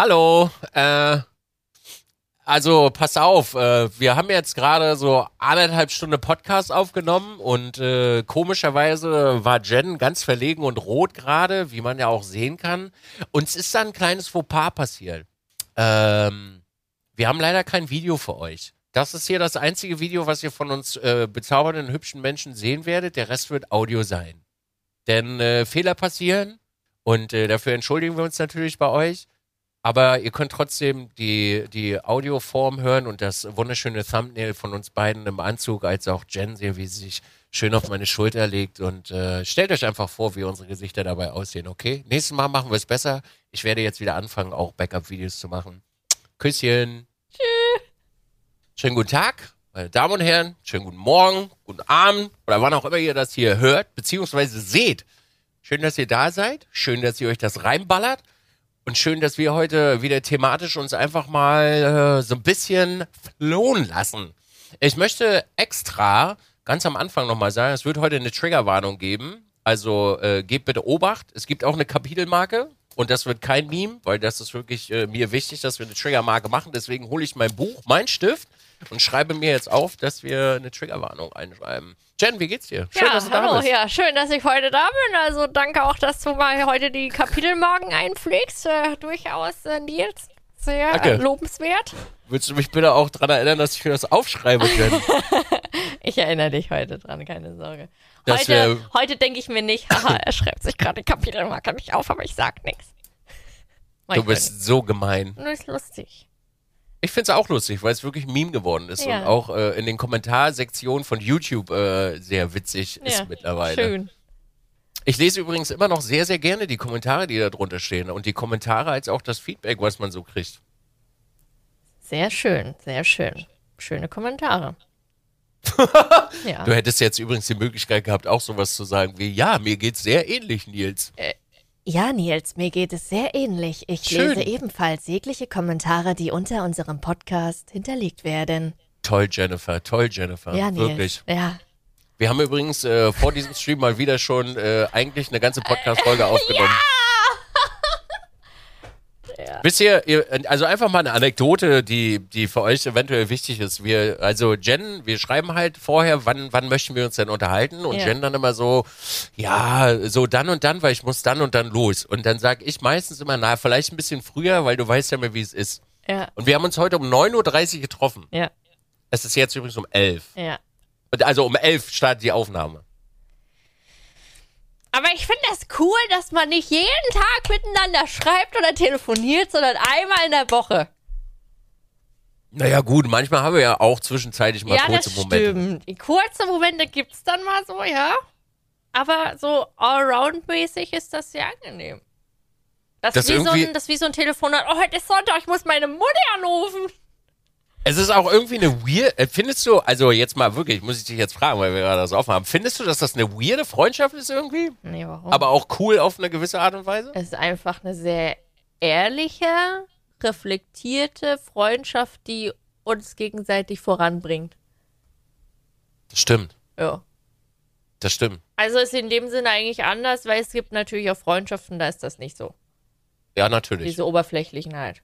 Hallo, äh, also pass auf, äh, wir haben jetzt gerade so anderthalb Stunden Podcast aufgenommen und äh, komischerweise war Jen ganz verlegen und rot gerade, wie man ja auch sehen kann. Uns ist da ein kleines Fauxpas passiert. Ähm, wir haben leider kein Video für euch. Das ist hier das einzige Video, was ihr von uns äh, bezaubernden, hübschen Menschen sehen werdet. Der Rest wird Audio sein. Denn äh, Fehler passieren und äh, dafür entschuldigen wir uns natürlich bei euch. Aber ihr könnt trotzdem die, die Audioform hören und das wunderschöne Thumbnail von uns beiden im Anzug, als auch Jen sehen, wie sie sich schön auf meine Schulter legt. Und äh, stellt euch einfach vor, wie unsere Gesichter dabei aussehen, okay? Nächstes Mal machen wir es besser. Ich werde jetzt wieder anfangen, auch Backup-Videos zu machen. Küsschen. Tschüss. Schönen guten Tag, meine Damen und Herren. Schönen guten Morgen, guten Abend oder wann auch immer ihr das hier hört, beziehungsweise seht. Schön, dass ihr da seid. Schön, dass ihr euch das reinballert. Und schön, dass wir heute wieder thematisch uns einfach mal äh, so ein bisschen flohen lassen. Ich möchte extra ganz am Anfang nochmal sagen, es wird heute eine Triggerwarnung geben. Also äh, gebt bitte Obacht. Es gibt auch eine Kapitelmarke. Und das wird kein Meme, weil das ist wirklich äh, mir wichtig, dass wir eine Triggermarke machen. Deswegen hole ich mein Buch, mein Stift und schreibe mir jetzt auf, dass wir eine Triggerwarnung einschreiben. Jen, wie geht's dir? Schön, ja, dass du hallo, da bist. Ja, schön, dass ich heute da bin. Also danke auch, dass du mal heute die Kapitelmarken einpflegst. Äh, durchaus, äh, Nils, sehr danke. lobenswert. Willst du mich bitte auch daran erinnern, dass ich mir das aufschreibe, Jen? ich erinnere dich heute dran, keine Sorge. heute, heute denke ich mir nicht, haha, er schreibt sich gerade die Kapitelmarke nicht auf, aber ich sag nichts. Du bist so gemein. Nur ist lustig. Ich finde es auch lustig, weil es wirklich ein Meme geworden ist ja. und auch äh, in den Kommentarsektionen von YouTube äh, sehr witzig ja, ist mittlerweile. Schön. Ich lese übrigens immer noch sehr, sehr gerne die Kommentare, die da drunter stehen und die Kommentare als auch das Feedback, was man so kriegt. Sehr schön, sehr schön. Schöne Kommentare. ja. Du hättest jetzt übrigens die Möglichkeit gehabt, auch sowas zu sagen wie, ja, mir geht's sehr ähnlich, Nils. Äh, ja, Nils, mir geht es sehr ähnlich. Ich Schön. lese ebenfalls jegliche Kommentare, die unter unserem Podcast hinterlegt werden. Toll, Jennifer, toll, Jennifer. Ja, Nils. Wirklich. Ja. Wir haben übrigens äh, vor diesem Stream mal wieder schon äh, eigentlich eine ganze Podcast-Folge aufgenommen. Ja! Ja. Wisst ihr, also einfach mal eine Anekdote, die, die für euch eventuell wichtig ist. Wir, also Jen, wir schreiben halt vorher, wann, wann möchten wir uns denn unterhalten? Und ja. Jen dann immer so, ja, so dann und dann, weil ich muss dann und dann los. Und dann sage ich meistens immer, na, vielleicht ein bisschen früher, weil du weißt ja mehr, wie es ist. Ja. Und wir haben uns heute um 9.30 Uhr getroffen. Ja. Es ist jetzt übrigens um 11. Ja. Also um 11 startet die Aufnahme. Aber ich finde das cool, dass man nicht jeden Tag miteinander schreibt oder telefoniert, sondern einmal in der Woche. Naja, gut, manchmal haben wir ja auch zwischenzeitlich mal ja, kurze das Momente. Stimmt. Kurze Momente gibt es dann mal so, ja. Aber so allround-mäßig ist das sehr angenehm. Das, das, wie so ein, das ist wie so ein Telefonat. Oh, heute ist Sonntag, ich muss meine Mutter anrufen. Es ist auch irgendwie eine weird. Äh, findest du, also jetzt mal wirklich, muss ich dich jetzt fragen, weil wir gerade das offen haben. Findest du, dass das eine weirde Freundschaft ist irgendwie? Nee, warum? Aber auch cool auf eine gewisse Art und Weise? Es ist einfach eine sehr ehrliche, reflektierte Freundschaft, die uns gegenseitig voranbringt. Das stimmt. Ja. Das stimmt. Also ist in dem Sinne eigentlich anders, weil es gibt natürlich auch Freundschaften, da ist das nicht so. Ja, natürlich. Diese oberflächlichen halt.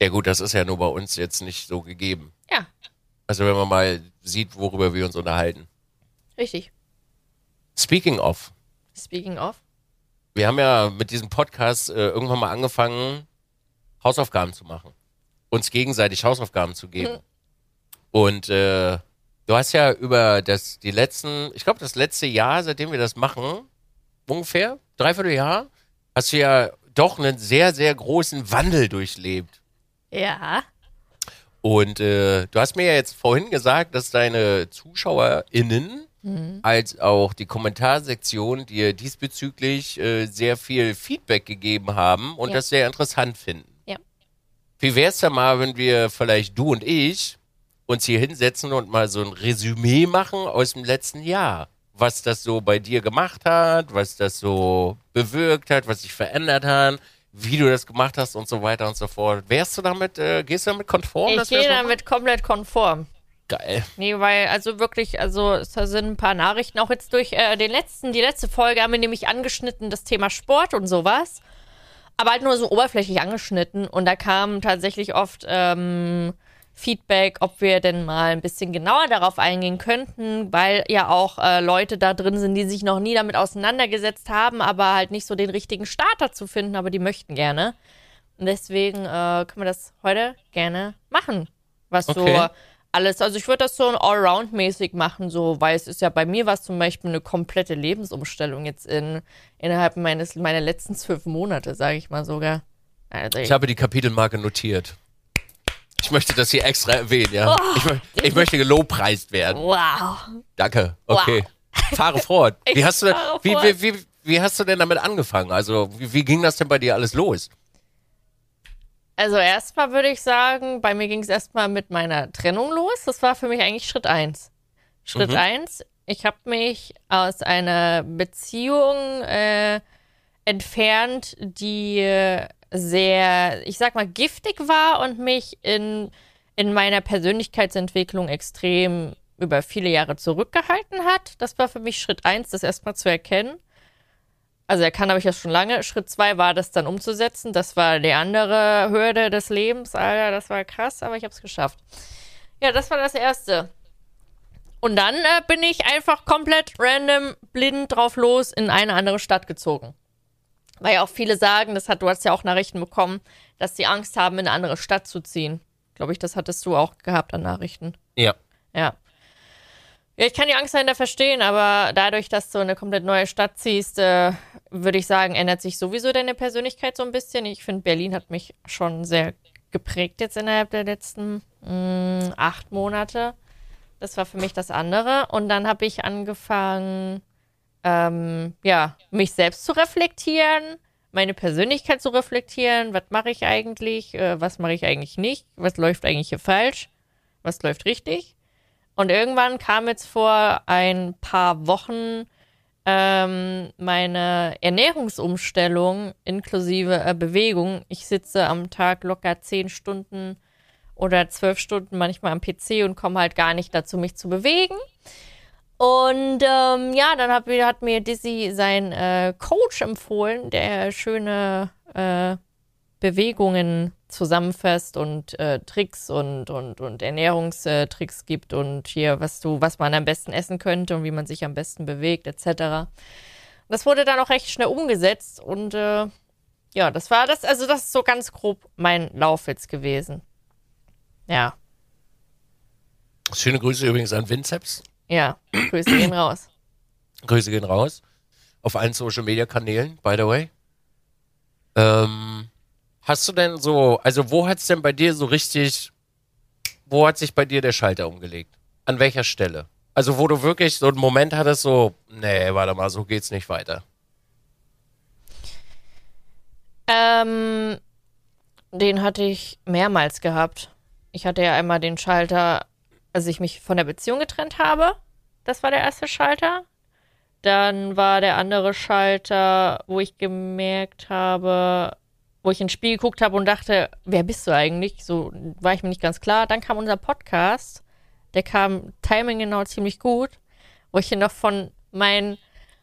Ja gut, das ist ja nur bei uns jetzt nicht so gegeben. Ja. Also wenn man mal sieht, worüber wir uns unterhalten. Richtig. Speaking of. Speaking of. Wir haben ja mit diesem Podcast äh, irgendwann mal angefangen, Hausaufgaben zu machen. Uns gegenseitig Hausaufgaben zu geben. Mhm. Und äh, du hast ja über das, die letzten, ich glaube das letzte Jahr, seitdem wir das machen, ungefähr, dreiviertel Jahr, hast du ja doch einen sehr, sehr großen Wandel durchlebt. Ja. Und äh, du hast mir ja jetzt vorhin gesagt, dass deine ZuschauerInnen mhm. als auch die Kommentarsektion dir diesbezüglich äh, sehr viel Feedback gegeben haben und ja. das sehr interessant finden. Ja. Wie wär's da mal, wenn wir vielleicht du und ich uns hier hinsetzen und mal so ein Resümee machen aus dem letzten Jahr? Was das so bei dir gemacht hat, was das so bewirkt hat, was sich verändert hat wie du das gemacht hast und so weiter und so fort. Wärst du damit, äh, gehst du damit konform? Ich gehe damit komplett konform. Geil. Nee, weil, also wirklich, also es sind ein paar Nachrichten, auch jetzt durch äh, den letzten, die letzte Folge haben wir nämlich angeschnitten, das Thema Sport und sowas. aber halt nur so oberflächlich angeschnitten. Und da kam tatsächlich oft ähm, Feedback, ob wir denn mal ein bisschen genauer darauf eingehen könnten, weil ja auch äh, Leute da drin sind, die sich noch nie damit auseinandergesetzt haben, aber halt nicht so den richtigen Starter zu finden, aber die möchten gerne. Und deswegen äh, können wir das heute gerne machen. Was okay. so alles, also ich würde das so allround-mäßig machen, so, weil es ist ja bei mir was zum Beispiel eine komplette Lebensumstellung jetzt in, innerhalb meines, meiner letzten zwölf Monate, sage ich mal sogar. Also ich habe die Kapitelmarke notiert. Ich möchte das hier extra erwähnen, ja. Oh, ich, ich, möchte gelobpreist werden. Wow. Danke. Okay. Wow. Fahre fort. Wie hast, du, wie, wie, wie, wie, hast du denn damit angefangen? Also, wie, wie ging das denn bei dir alles los? Also, erstmal würde ich sagen, bei mir ging es erstmal mit meiner Trennung los. Das war für mich eigentlich Schritt eins. Schritt mhm. eins, ich habe mich aus einer Beziehung äh, entfernt, die sehr, ich sag mal, giftig war und mich in, in meiner Persönlichkeitsentwicklung extrem über viele Jahre zurückgehalten hat. Das war für mich Schritt eins, das erstmal zu erkennen. Also erkannt habe ich das schon lange. Schritt zwei war das dann umzusetzen. Das war die andere Hürde des Lebens. Alter, das war krass, aber ich habe es geschafft. Ja, das war das Erste. Und dann äh, bin ich einfach komplett random, blind drauf los in eine andere Stadt gezogen. Weil ja auch viele sagen, das hat, du hast ja auch Nachrichten bekommen, dass sie Angst haben, in eine andere Stadt zu ziehen. Glaube ich, das hattest du auch gehabt an Nachrichten. Ja. Ja. Ja, ich kann die Angst dahinter verstehen, aber dadurch, dass du in eine komplett neue Stadt ziehst, äh, würde ich sagen, ändert sich sowieso deine Persönlichkeit so ein bisschen. Ich finde, Berlin hat mich schon sehr geprägt jetzt innerhalb der letzten mh, mm, acht Monate. Das war für mich das andere. Und dann habe ich angefangen, ähm, ja, mich selbst zu reflektieren, meine Persönlichkeit zu reflektieren. Was mache ich eigentlich? Äh, was mache ich eigentlich nicht? Was läuft eigentlich hier falsch? Was läuft richtig? Und irgendwann kam jetzt vor ein paar Wochen ähm, meine Ernährungsumstellung inklusive äh, Bewegung. Ich sitze am Tag locker zehn Stunden oder zwölf Stunden manchmal am PC und komme halt gar nicht dazu, mich zu bewegen. Und ähm, ja, dann hat, hat mir Dizzy sein äh, Coach empfohlen, der schöne äh, Bewegungen zusammenfasst und äh, Tricks und, und, und Ernährungstricks gibt und hier, was du, was man am besten essen könnte und wie man sich am besten bewegt, etc. Das wurde dann auch recht schnell umgesetzt und äh, ja, das war das, also das ist so ganz grob mein Lauf jetzt gewesen. Ja. Schöne Grüße übrigens an Vinceps. Ja, Grüße gehen raus. Grüße gehen raus. Auf allen Social Media Kanälen, by the way. Ähm, hast du denn so, also wo hat es denn bei dir so richtig, wo hat sich bei dir der Schalter umgelegt? An welcher Stelle? Also wo du wirklich so einen Moment hattest, so, nee, warte mal, so geht's nicht weiter. Ähm, den hatte ich mehrmals gehabt. Ich hatte ja einmal den Schalter, als ich mich von der Beziehung getrennt habe. Das war der erste Schalter. Dann war der andere Schalter, wo ich gemerkt habe, wo ich ins Spiel geguckt habe und dachte, wer bist du eigentlich? So war ich mir nicht ganz klar. Dann kam unser Podcast. Der kam timing genau ziemlich gut, wo ich hier noch von meinen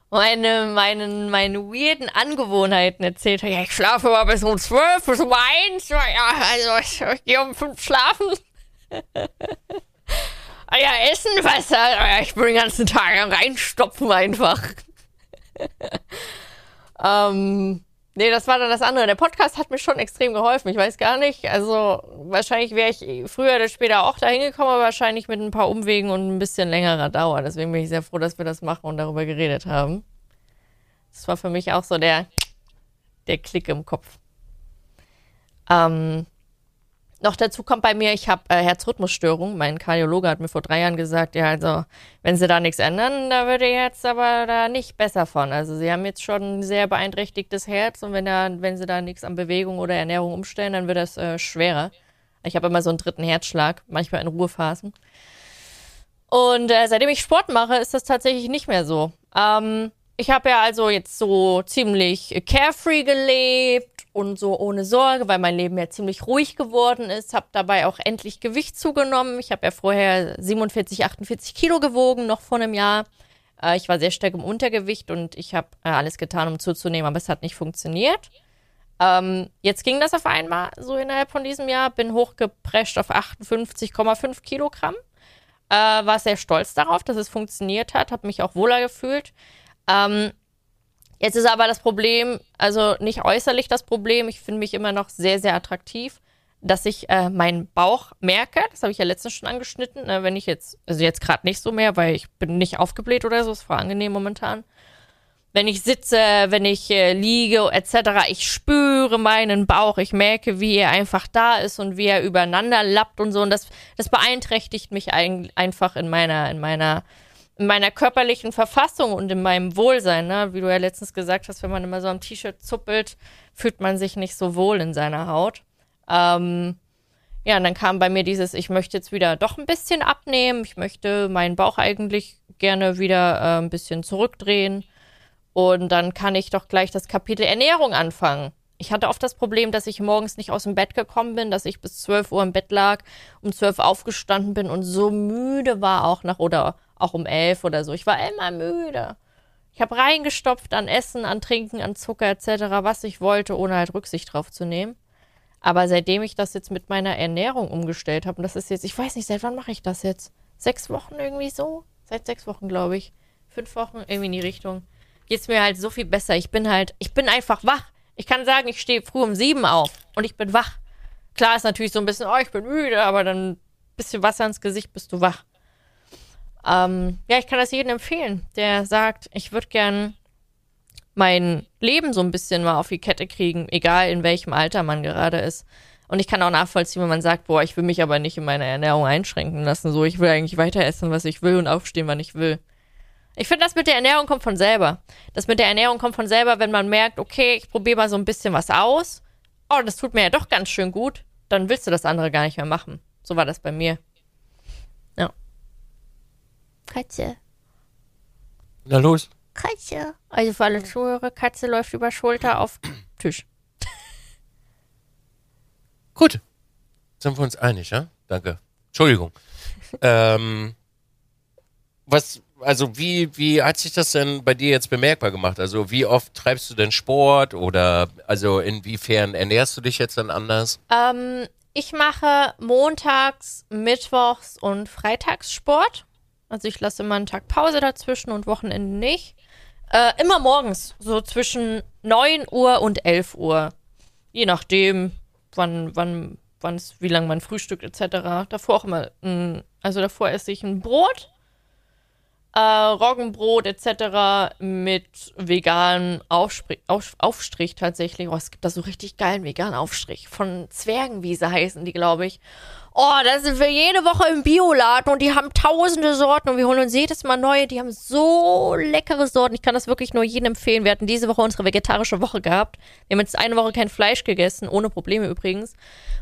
meine, meinen, meinen weirden Angewohnheiten erzählt habe. Ja, ich schlafe mal bis um zwölf, bis um eins. Ja, also ich, ich gehe um fünf schlafen. Ja, Essen, Wasser. Ah ich bin den ganzen Tag reinstopfen einfach. ähm, nee, das war dann das andere. Der Podcast hat mir schon extrem geholfen. Ich weiß gar nicht. Also, wahrscheinlich wäre ich früher oder später auch dahin gekommen, aber wahrscheinlich mit ein paar Umwegen und ein bisschen längerer Dauer. Deswegen bin ich sehr froh, dass wir das machen und darüber geredet haben. Das war für mich auch so der, der Klick im Kopf. Ähm, noch dazu kommt bei mir, ich habe äh, Herzrhythmusstörung. Mein Kardiologe hat mir vor drei Jahren gesagt, ja, also wenn sie da nichts ändern, da würde jetzt aber da nicht besser von. Also sie haben jetzt schon ein sehr beeinträchtigtes Herz und wenn da, wenn sie da nichts an Bewegung oder Ernährung umstellen, dann wird das äh, schwerer. Ich habe immer so einen dritten Herzschlag, manchmal in Ruhephasen. Und äh, seitdem ich Sport mache, ist das tatsächlich nicht mehr so. Ähm, ich habe ja also jetzt so ziemlich carefree gelebt und so ohne Sorge, weil mein Leben ja ziemlich ruhig geworden ist. Habe dabei auch endlich Gewicht zugenommen. Ich habe ja vorher 47, 48 Kilo gewogen, noch vor einem Jahr. Äh, ich war sehr stark im Untergewicht und ich habe äh, alles getan, um zuzunehmen, aber es hat nicht funktioniert. Ähm, jetzt ging das auf einmal so innerhalb von diesem Jahr, bin hochgeprescht auf 58,5 Kilogramm. Äh, war sehr stolz darauf, dass es funktioniert hat, habe mich auch wohler gefühlt. Ähm, jetzt ist aber das Problem, also nicht äußerlich das Problem, ich finde mich immer noch sehr, sehr attraktiv, dass ich äh, meinen Bauch merke. Das habe ich ja letztens schon angeschnitten. Ne? Wenn ich jetzt, also jetzt gerade nicht so mehr, weil ich bin nicht aufgebläht oder so, ist voll angenehm momentan wenn ich sitze, wenn ich äh, liege etc. Ich spüre meinen Bauch, ich merke, wie er einfach da ist und wie er übereinander lappt und so und das das beeinträchtigt mich ein, einfach in meiner in meiner in meiner körperlichen Verfassung und in meinem Wohlsein, ne? Wie du ja letztens gesagt hast, wenn man immer so am T-Shirt zuppelt, fühlt man sich nicht so wohl in seiner Haut. Ähm, ja, und dann kam bei mir dieses, ich möchte jetzt wieder doch ein bisschen abnehmen, ich möchte meinen Bauch eigentlich gerne wieder äh, ein bisschen zurückdrehen und dann kann ich doch gleich das Kapitel Ernährung anfangen. Ich hatte oft das Problem, dass ich morgens nicht aus dem Bett gekommen bin, dass ich bis 12 Uhr im Bett lag, um 12 aufgestanden bin und so müde war auch nach oder auch um 11 oder so. Ich war immer müde. Ich habe reingestopft an Essen, an Trinken, an Zucker etc., was ich wollte, ohne halt Rücksicht drauf zu nehmen. Aber seitdem ich das jetzt mit meiner Ernährung umgestellt habe, und das ist jetzt, ich weiß nicht, seit wann mache ich das jetzt? Sechs Wochen irgendwie so? Seit sechs Wochen, glaube ich. Fünf Wochen, irgendwie in die Richtung geht's mir halt so viel besser. Ich bin halt, ich bin einfach wach. Ich kann sagen, ich stehe früh um sieben auf und ich bin wach. Klar ist natürlich so ein bisschen, oh, ich bin müde, aber dann ein bisschen Wasser ins Gesicht, bist du wach. Ähm, ja, ich kann das jedem empfehlen, der sagt, ich würde gern mein Leben so ein bisschen mal auf die Kette kriegen, egal in welchem Alter man gerade ist. Und ich kann auch nachvollziehen, wenn man sagt, boah, ich will mich aber nicht in meiner Ernährung einschränken lassen. So, ich will eigentlich weiter essen, was ich will und aufstehen, wann ich will. Ich finde, das mit der Ernährung kommt von selber. Das mit der Ernährung kommt von selber, wenn man merkt, okay, ich probiere mal so ein bisschen was aus. Oh, das tut mir ja doch ganz schön gut. Dann willst du das andere gar nicht mehr machen. So war das bei mir. Katze. Na los. Katze. Also für alle Zuhörer, Katze läuft über Schulter auf Tisch. Gut. Sind wir uns einig, ja? Danke. Entschuldigung. ähm, was, also wie, wie hat sich das denn bei dir jetzt bemerkbar gemacht? Also wie oft treibst du denn Sport oder also inwiefern ernährst du dich jetzt dann anders? Ähm, ich mache montags, mittwochs und freitags Sport. Also ich lasse immer einen Tag Pause dazwischen und Wochenende nicht. Äh, immer morgens, so zwischen 9 Uhr und 11 Uhr. Je nachdem, wann, wann, wann wie lange man frühstückt etc. Davor auch immer, mh, also davor esse ich ein Brot äh, Roggenbrot etc. mit veganem Aufstrich, auf, Aufstrich tatsächlich. Oh, es gibt da so richtig geilen veganen Aufstrich von Zwergenwiese heißen die, glaube ich. Oh, da sind wir jede Woche im Bioladen und die haben tausende Sorten und wir holen uns jedes Mal neue. Die haben so leckere Sorten. Ich kann das wirklich nur jedem empfehlen. Wir hatten diese Woche unsere vegetarische Woche gehabt. Wir haben jetzt eine Woche kein Fleisch gegessen, ohne Probleme übrigens.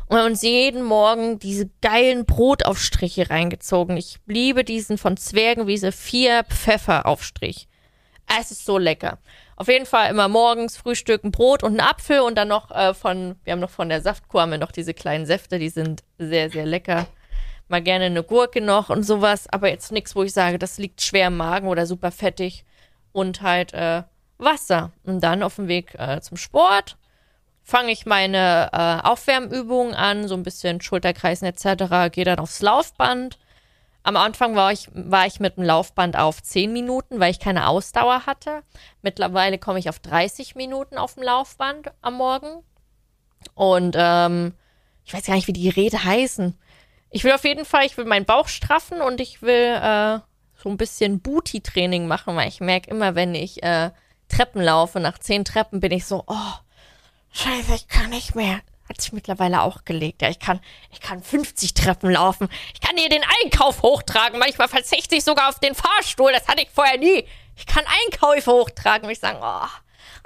Und haben uns jeden Morgen diese geilen Brotaufstriche reingezogen. Ich liebe diesen von Zwergenwiese 4 Pfefferaufstrich. Es ist so lecker. Auf jeden Fall immer morgens Frühstück, ein Brot und ein Apfel und dann noch äh, von, wir haben noch von der Saftkur haben wir noch diese kleinen Säfte, die sind sehr, sehr lecker. Mal gerne eine Gurke noch und sowas, aber jetzt nichts, wo ich sage, das liegt schwer im Magen oder super fettig. Und halt äh, Wasser. Und dann auf dem Weg äh, zum Sport fange ich meine äh, Aufwärmübungen an, so ein bisschen Schulterkreisen etc., gehe dann aufs Laufband am Anfang war ich, war ich mit dem Laufband auf 10 Minuten, weil ich keine Ausdauer hatte. Mittlerweile komme ich auf 30 Minuten auf dem Laufband am Morgen. Und ähm, ich weiß gar nicht, wie die Geräte heißen. Ich will auf jeden Fall, ich will meinen Bauch straffen und ich will äh, so ein bisschen Booty-Training machen, weil ich merke immer, wenn ich äh, Treppen laufe, nach 10 Treppen bin ich so, oh, scheiße, ich kann nicht mehr hat sich mittlerweile auch gelegt. Ja, ich kann, ich kann 50 Treppen laufen. Ich kann hier den Einkauf hochtragen. Manchmal verzichte ich sogar auf den Fahrstuhl. Das hatte ich vorher nie. Ich kann Einkäufe hochtragen. Und ich sage, oh,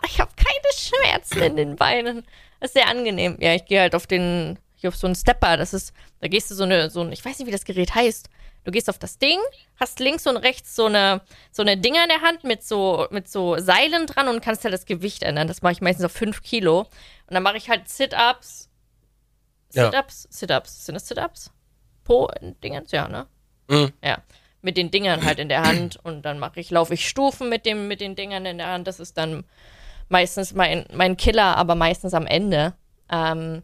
ich habe keine Schmerzen in den Beinen. Das ist sehr angenehm. Ja, ich gehe halt auf den, hier auf so einen Stepper. Das ist, da gehst du so eine, so ein, ich weiß nicht, wie das Gerät heißt. Du gehst auf das Ding, hast links und rechts so eine, so eine Dinger in der Hand mit so, mit so Seilen dran und kannst halt das Gewicht ändern. Das mache ich meistens auf 5 Kilo. Und dann mache ich halt Sit-Ups. Sit-Ups? Ja. Sit-Ups. Sind das Sit-Ups? Po-Dingens? Ja, ne? Mhm. Ja. Mit den Dingern halt in der Hand. Und dann mache ich, laufe ich Stufen mit dem, mit den Dingern in der Hand. Das ist dann meistens mein, mein Killer, aber meistens am Ende. Ähm,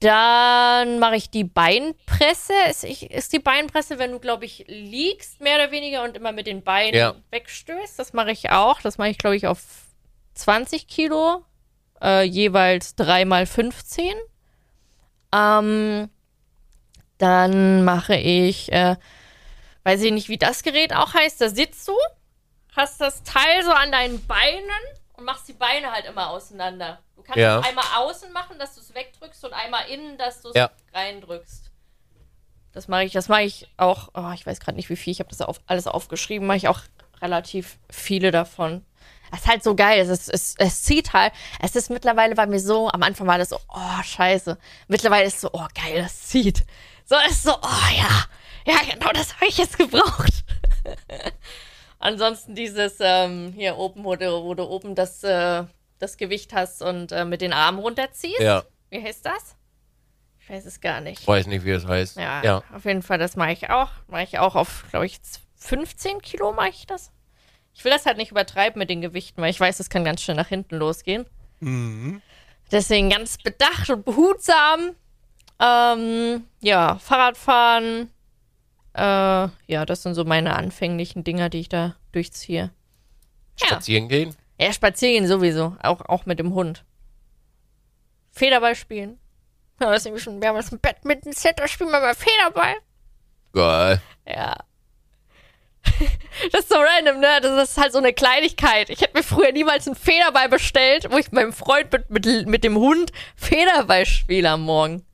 dann mache ich die Beinpresse. Ist, ich, ist die Beinpresse, wenn du, glaube ich, liegst, mehr oder weniger, und immer mit den Beinen ja. wegstößt. Das mache ich auch. Das mache ich, glaube ich, auf 20 Kilo. Äh, jeweils 3 mal 15. Ähm, dann mache ich, äh, weiß ich nicht, wie das Gerät auch heißt. Da sitzt du, hast das Teil so an deinen Beinen und machst die Beine halt immer auseinander. Du kannst ja. einmal außen machen, dass du es wegdrückst und einmal innen, dass du es ja. reindrückst. Das mache ich, das mache ich auch, oh, ich weiß gerade nicht wie viel, ich habe das auf, alles aufgeschrieben, mache ich auch relativ viele davon. Es ist halt so geil. Es, ist, es, es zieht halt. Es ist mittlerweile bei mir so, am Anfang war das so, oh, scheiße. Mittlerweile ist es so, oh, geil, das zieht. So ist so, oh ja, ja, genau das habe ich jetzt gebraucht. Ansonsten dieses ähm, hier oben, wo du, wo du oben das, äh, das Gewicht hast und äh, mit den Armen runterziehst. Ja. Wie heißt das? Ich weiß es gar nicht. Weiß nicht, wie es heißt. Ja, ja. auf jeden Fall, das mache ich auch. Mache ich auch auf, glaube ich, 15 Kilo mache ich das. Ich will das halt nicht übertreiben mit den Gewichten, weil ich weiß, es kann ganz schnell nach hinten losgehen. Mhm. Deswegen ganz bedacht und behutsam. Ähm, ja, Fahrradfahren, äh, ja, das sind so meine anfänglichen Dinger, die ich da durchziehe. Spazieren ja. gehen? Ja, spazieren gehen sowieso. Auch, auch mit dem Hund. Federball spielen. Ja, das ist schon, wir haben jetzt ein Bett mit einem Set, da spielen wir mal Federball. Geil. Ja. das ist so random, ne? Das ist halt so eine Kleinigkeit. Ich hätte mir früher niemals einen Federball bestellt, wo ich meinem Freund mit, mit, mit dem Hund Federball spiele am Morgen.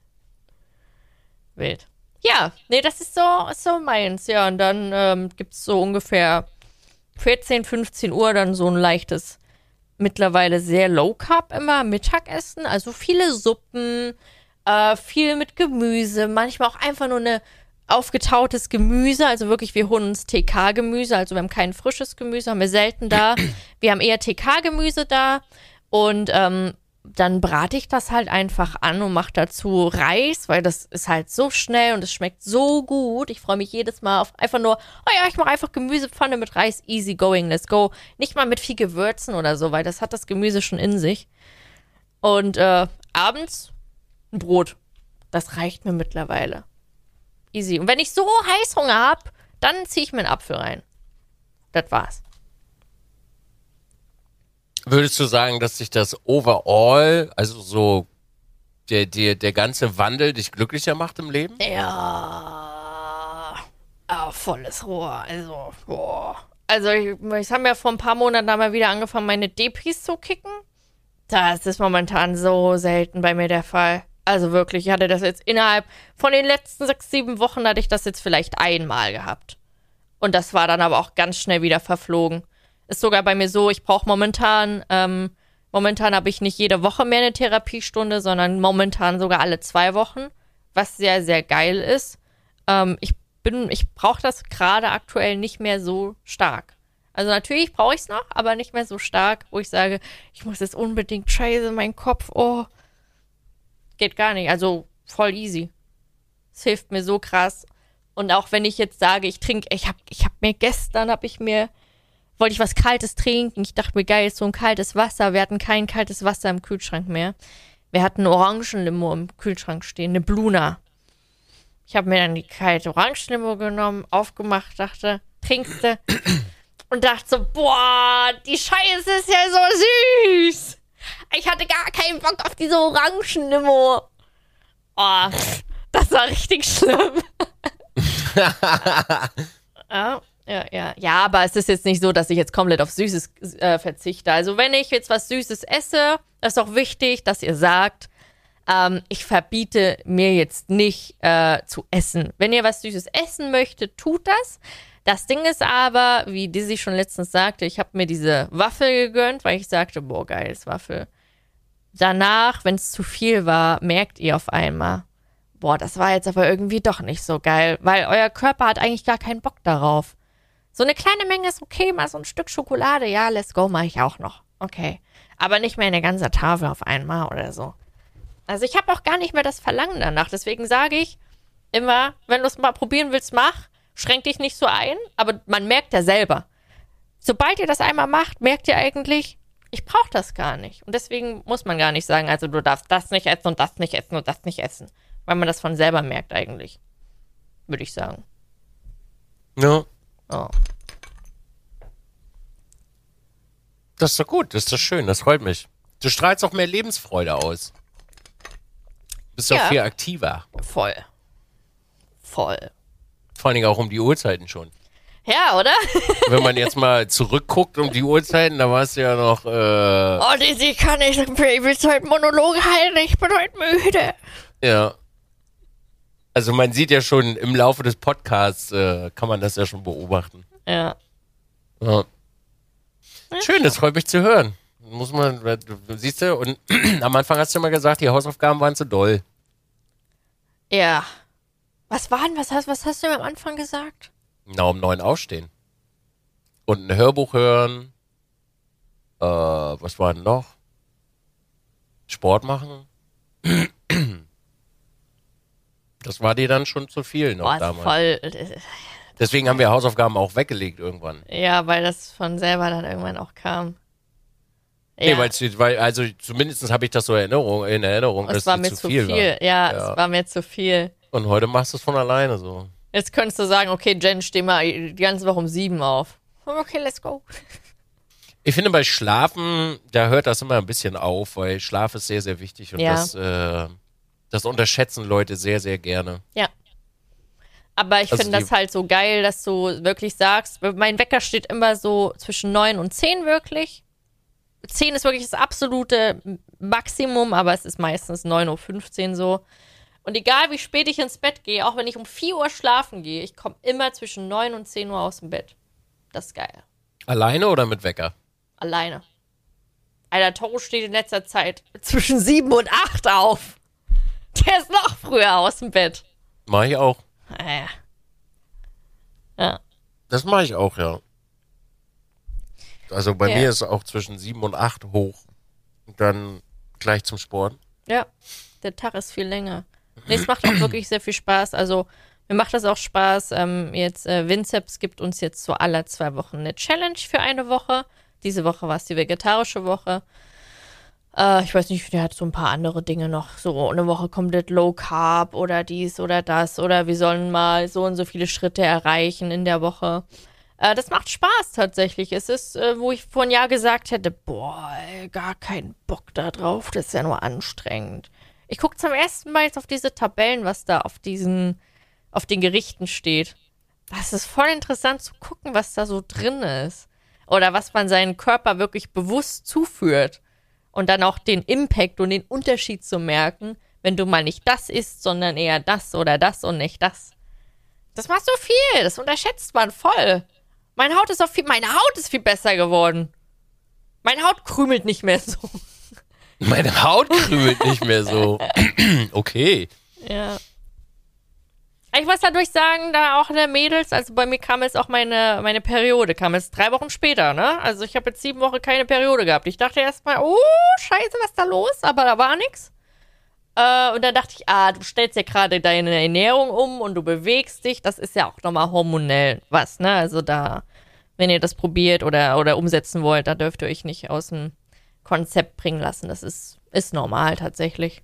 Wild. Ja, nee, das ist so, so meins. Ja, und dann ähm, gibt es so ungefähr 14, 15 Uhr dann so ein leichtes, mittlerweile sehr low carb immer Mittagessen. Also viele Suppen, äh, viel mit Gemüse, manchmal auch einfach nur eine aufgetautes Gemüse, also wirklich, wir holen uns TK-Gemüse, also wir haben kein frisches Gemüse, haben wir selten da. Wir haben eher TK-Gemüse da und ähm, dann brate ich das halt einfach an und mache dazu Reis, weil das ist halt so schnell und es schmeckt so gut. Ich freue mich jedes Mal auf einfach nur, oh ja, ich mache einfach Gemüsepfanne mit Reis, easy going, let's go. Nicht mal mit viel Gewürzen oder so, weil das hat das Gemüse schon in sich. Und äh, abends ein Brot. Das reicht mir mittlerweile. Easy. Und wenn ich so Heißhunger habe, dann ziehe ich mir einen Apfel rein. Das war's. Würdest du sagen, dass sich das overall, also so der, der, der ganze Wandel dich glücklicher macht im Leben? Ja. Ah, volles Rohr. Also, boah. Also, ich, ich habe ja vor ein paar Monaten mal wieder angefangen, meine Depris zu kicken. Das ist momentan so selten bei mir der Fall. Also wirklich, ich hatte das jetzt innerhalb von den letzten sechs, sieben Wochen hatte ich das jetzt vielleicht einmal gehabt. Und das war dann aber auch ganz schnell wieder verflogen. Ist sogar bei mir so, ich brauche momentan, ähm, momentan habe ich nicht jede Woche mehr eine Therapiestunde, sondern momentan sogar alle zwei Wochen, was sehr, sehr geil ist. Ähm, ich bin, ich brauche das gerade aktuell nicht mehr so stark. Also natürlich brauche ich es noch, aber nicht mehr so stark, wo ich sage, ich muss jetzt unbedingt scheiße, mein Kopf, oh. Geht gar nicht. Also voll easy. Es hilft mir so krass. Und auch wenn ich jetzt sage, ich trinke, ich habe ich hab mir gestern, habe ich mir wollte ich was Kaltes trinken. Ich dachte mir, geil, so ein kaltes Wasser. Wir hatten kein kaltes Wasser im Kühlschrank mehr. Wir hatten Orangenlimo im Kühlschrank stehen, eine Bluna. Ich habe mir dann die kalte Orangenlimo genommen, aufgemacht, dachte, trinkst du? Und dachte so, boah, die Scheiße ist ja so süß. Ich hatte gar keinen Bock auf diese Orangenlimo. Oh, das war richtig schlimm. ja. Ja, ja. Ja, aber es ist jetzt nicht so, dass ich jetzt komplett auf Süßes äh, verzichte. Also wenn ich jetzt was Süßes esse, ist auch wichtig, dass ihr sagt, ähm, ich verbiete mir jetzt nicht äh, zu essen. Wenn ihr was Süßes essen möchtet, tut das. Das Ding ist aber, wie Dizzy schon letztens sagte, ich habe mir diese Waffel gegönnt, weil ich sagte, boah, geiles Waffel. Danach, wenn es zu viel war, merkt ihr auf einmal, boah, das war jetzt aber irgendwie doch nicht so geil, weil euer Körper hat eigentlich gar keinen Bock darauf. So eine kleine Menge ist okay, mal so ein Stück Schokolade, ja, let's go, mache ich auch noch. Okay. Aber nicht mehr eine ganze Tafel auf einmal oder so. Also ich habe auch gar nicht mehr das Verlangen danach. Deswegen sage ich immer, wenn du es mal probieren willst, mach. Schränk dich nicht so ein, aber man merkt ja selber. Sobald ihr das einmal macht, merkt ihr eigentlich, Ich brauche das gar nicht. Und deswegen muss man gar nicht sagen, also du darfst das nicht essen und das nicht essen und das nicht essen. Weil man das von selber merkt eigentlich. Würde ich sagen. Ja. Oh. Das ist doch gut, das ist doch schön, das freut mich. Du strahlst auch mehr Lebensfreude aus. Bist ja. auch viel aktiver. Voll. Voll. Vor allen Dingen auch um die Uhrzeiten schon. Ja, oder? Wenn man jetzt mal zurückguckt um die Uhrzeiten, da warst du ja noch. Äh oh, Dizzy kann nicht heute Monologe halten, ich bin heute müde. Ja. Also man sieht ja schon im Laufe des Podcasts, äh, kann man das ja schon beobachten. Ja. ja. Schön, das freut mich zu hören. Muss man, siehst du, und am Anfang hast du immer gesagt, die Hausaufgaben waren zu doll. Ja. Was waren, was hast, was hast du am Anfang gesagt? Na, um neun aufstehen. Und ein Hörbuch hören. Äh, was war denn noch? Sport machen. Das war dir dann schon zu viel noch Boah, damals. Voll. Äh, Deswegen haben wir Hausaufgaben auch weggelegt irgendwann. Ja, weil das von selber dann irgendwann auch kam. Ja. Nee, weil, also zumindest habe ich das so Erinnerung, in Erinnerung, es dass war mir zu viel. viel. Ja, ja, es war mir zu viel. Und heute machst du es von alleine so. Jetzt könntest du sagen, okay, Jen, steh mal die ganze Woche um sieben auf. Okay, let's go. Ich finde, bei Schlafen, da hört das immer ein bisschen auf, weil Schlaf ist sehr, sehr wichtig und ja. das, äh, das unterschätzen Leute sehr, sehr gerne. Ja. Aber ich also finde das halt so geil, dass du wirklich sagst, mein Wecker steht immer so zwischen neun und zehn wirklich. Zehn ist wirklich das absolute Maximum, aber es ist meistens 9.15 Uhr so. Und egal wie spät ich ins Bett gehe, auch wenn ich um 4 Uhr schlafen gehe, ich komme immer zwischen 9 und 10 Uhr aus dem Bett. Das ist geil. Alleine oder mit Wecker? Alleine. Alter, Toro steht in letzter Zeit zwischen 7 und 8 auf. Der ist noch früher aus dem Bett. Mach ich auch. Ja. ja. Das mache ich auch, ja. Also bei ja. mir ist es auch zwischen 7 und 8 hoch. Und dann gleich zum Sport. Ja, der Tag ist viel länger. Nee, es macht auch wirklich sehr viel Spaß. Also, mir macht das auch Spaß. Ähm, jetzt, äh, Vinceps gibt uns jetzt so alle zwei Wochen eine Challenge für eine Woche. Diese Woche war es die vegetarische Woche. Äh, ich weiß nicht, der hat so ein paar andere Dinge noch. So eine Woche komplett Low Carb oder dies oder das. Oder wir sollen mal so und so viele Schritte erreichen in der Woche. Äh, das macht Spaß tatsächlich. Es ist, äh, wo ich vor ein Jahr gesagt hätte, boah, gar keinen Bock da drauf. Das ist ja nur anstrengend. Ich gucke zum ersten Mal jetzt auf diese Tabellen, was da auf diesen, auf den Gerichten steht. Das ist voll interessant zu gucken, was da so drin ist. Oder was man seinen Körper wirklich bewusst zuführt. Und dann auch den Impact und den Unterschied zu merken, wenn du mal nicht das isst, sondern eher das oder das und nicht das. Das macht so viel, das unterschätzt man voll. Meine Haut ist auch viel, meine Haut ist viel besser geworden. Meine Haut krümelt nicht mehr so. Meine Haut krümelt nicht mehr so. okay. Ja. Ich muss dadurch sagen, da auch der Mädels, also bei mir kam jetzt auch meine, meine Periode, kam jetzt drei Wochen später, ne? Also ich habe jetzt sieben Wochen keine Periode gehabt. Ich dachte erstmal, oh, scheiße, was ist da los? Aber da war nichts. Äh, und dann dachte ich, ah, du stellst ja gerade deine Ernährung um und du bewegst dich. Das ist ja auch nochmal hormonell was, ne? Also da, wenn ihr das probiert oder, oder umsetzen wollt, da dürft ihr euch nicht aus dem Konzept bringen lassen. Das ist, ist normal tatsächlich.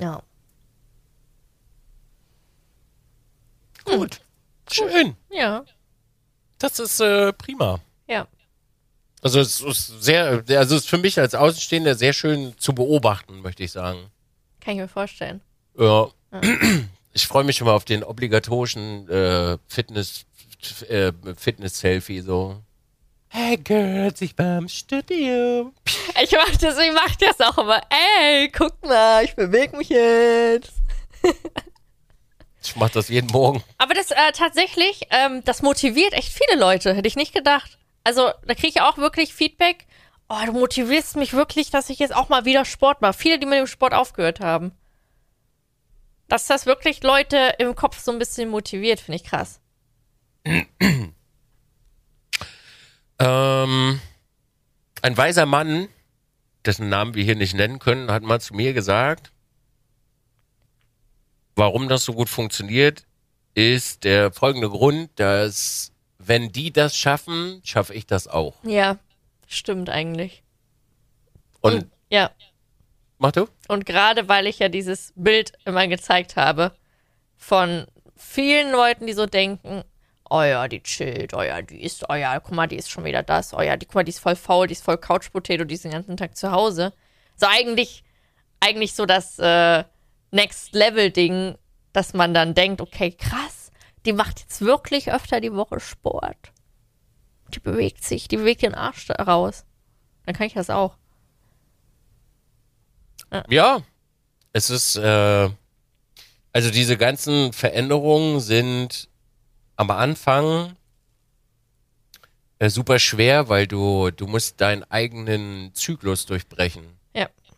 Ja. Gut. Schön. Ja. Das ist äh, prima. Ja. Also es ist sehr, also es ist für mich als Außenstehender sehr schön zu beobachten, möchte ich sagen. Kann ich mir vorstellen. Ja. ja. Ich freue mich schon mal auf den obligatorischen äh, Fitness, äh, Fitness-Selfie so. Hey Girls, ich beim Studio. Ich mach das, ich mach das auch immer. Ey, guck mal, ich bewege mich jetzt. Ich mach das jeden Morgen. Aber das äh, tatsächlich, ähm, das motiviert echt viele Leute, hätte ich nicht gedacht. Also, da kriege ich auch wirklich Feedback. Oh, du motivierst mich wirklich, dass ich jetzt auch mal wieder Sport mache. Viele, die mit dem Sport aufgehört haben. Dass das wirklich Leute im Kopf so ein bisschen motiviert, finde ich krass. Ähm, ein weiser Mann, dessen Namen wir hier nicht nennen können, hat mal zu mir gesagt, warum das so gut funktioniert, ist der folgende Grund, dass wenn die das schaffen, schaffe ich das auch. Ja, Stimmt eigentlich. Und, und ja. Mach du? Und gerade weil ich ja dieses Bild immer gezeigt habe von vielen Leuten, die so denken, oh ja, die chillt, oh ja, die ist, oh ja, guck mal, die ist schon wieder das, oh ja, die, guck mal, die ist voll faul, die ist voll Couch Potato, die ist den ganzen Tag zu Hause. So eigentlich, eigentlich so das äh, Next Level Ding, dass man dann denkt, okay, krass, die macht jetzt wirklich öfter die Woche Sport. Die bewegt sich, die bewegt den Arsch raus. Dann kann ich das auch. Ja, ja es ist, äh, also diese ganzen Veränderungen sind am Anfang äh, super schwer, weil du, du musst deinen eigenen Zyklus durchbrechen.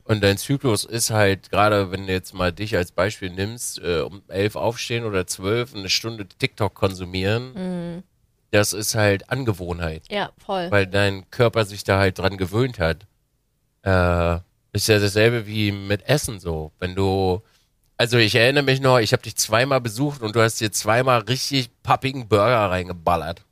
Und dein Zyklus ist halt, gerade wenn du jetzt mal dich als Beispiel nimmst, äh, um elf aufstehen oder zwölf, eine Stunde TikTok konsumieren, mhm. das ist halt Angewohnheit. Ja, voll. Weil dein Körper sich da halt dran gewöhnt hat. Äh, ist ja dasselbe wie mit Essen so. Wenn du also ich erinnere mich noch, ich habe dich zweimal besucht und du hast dir zweimal richtig pappigen Burger reingeballert.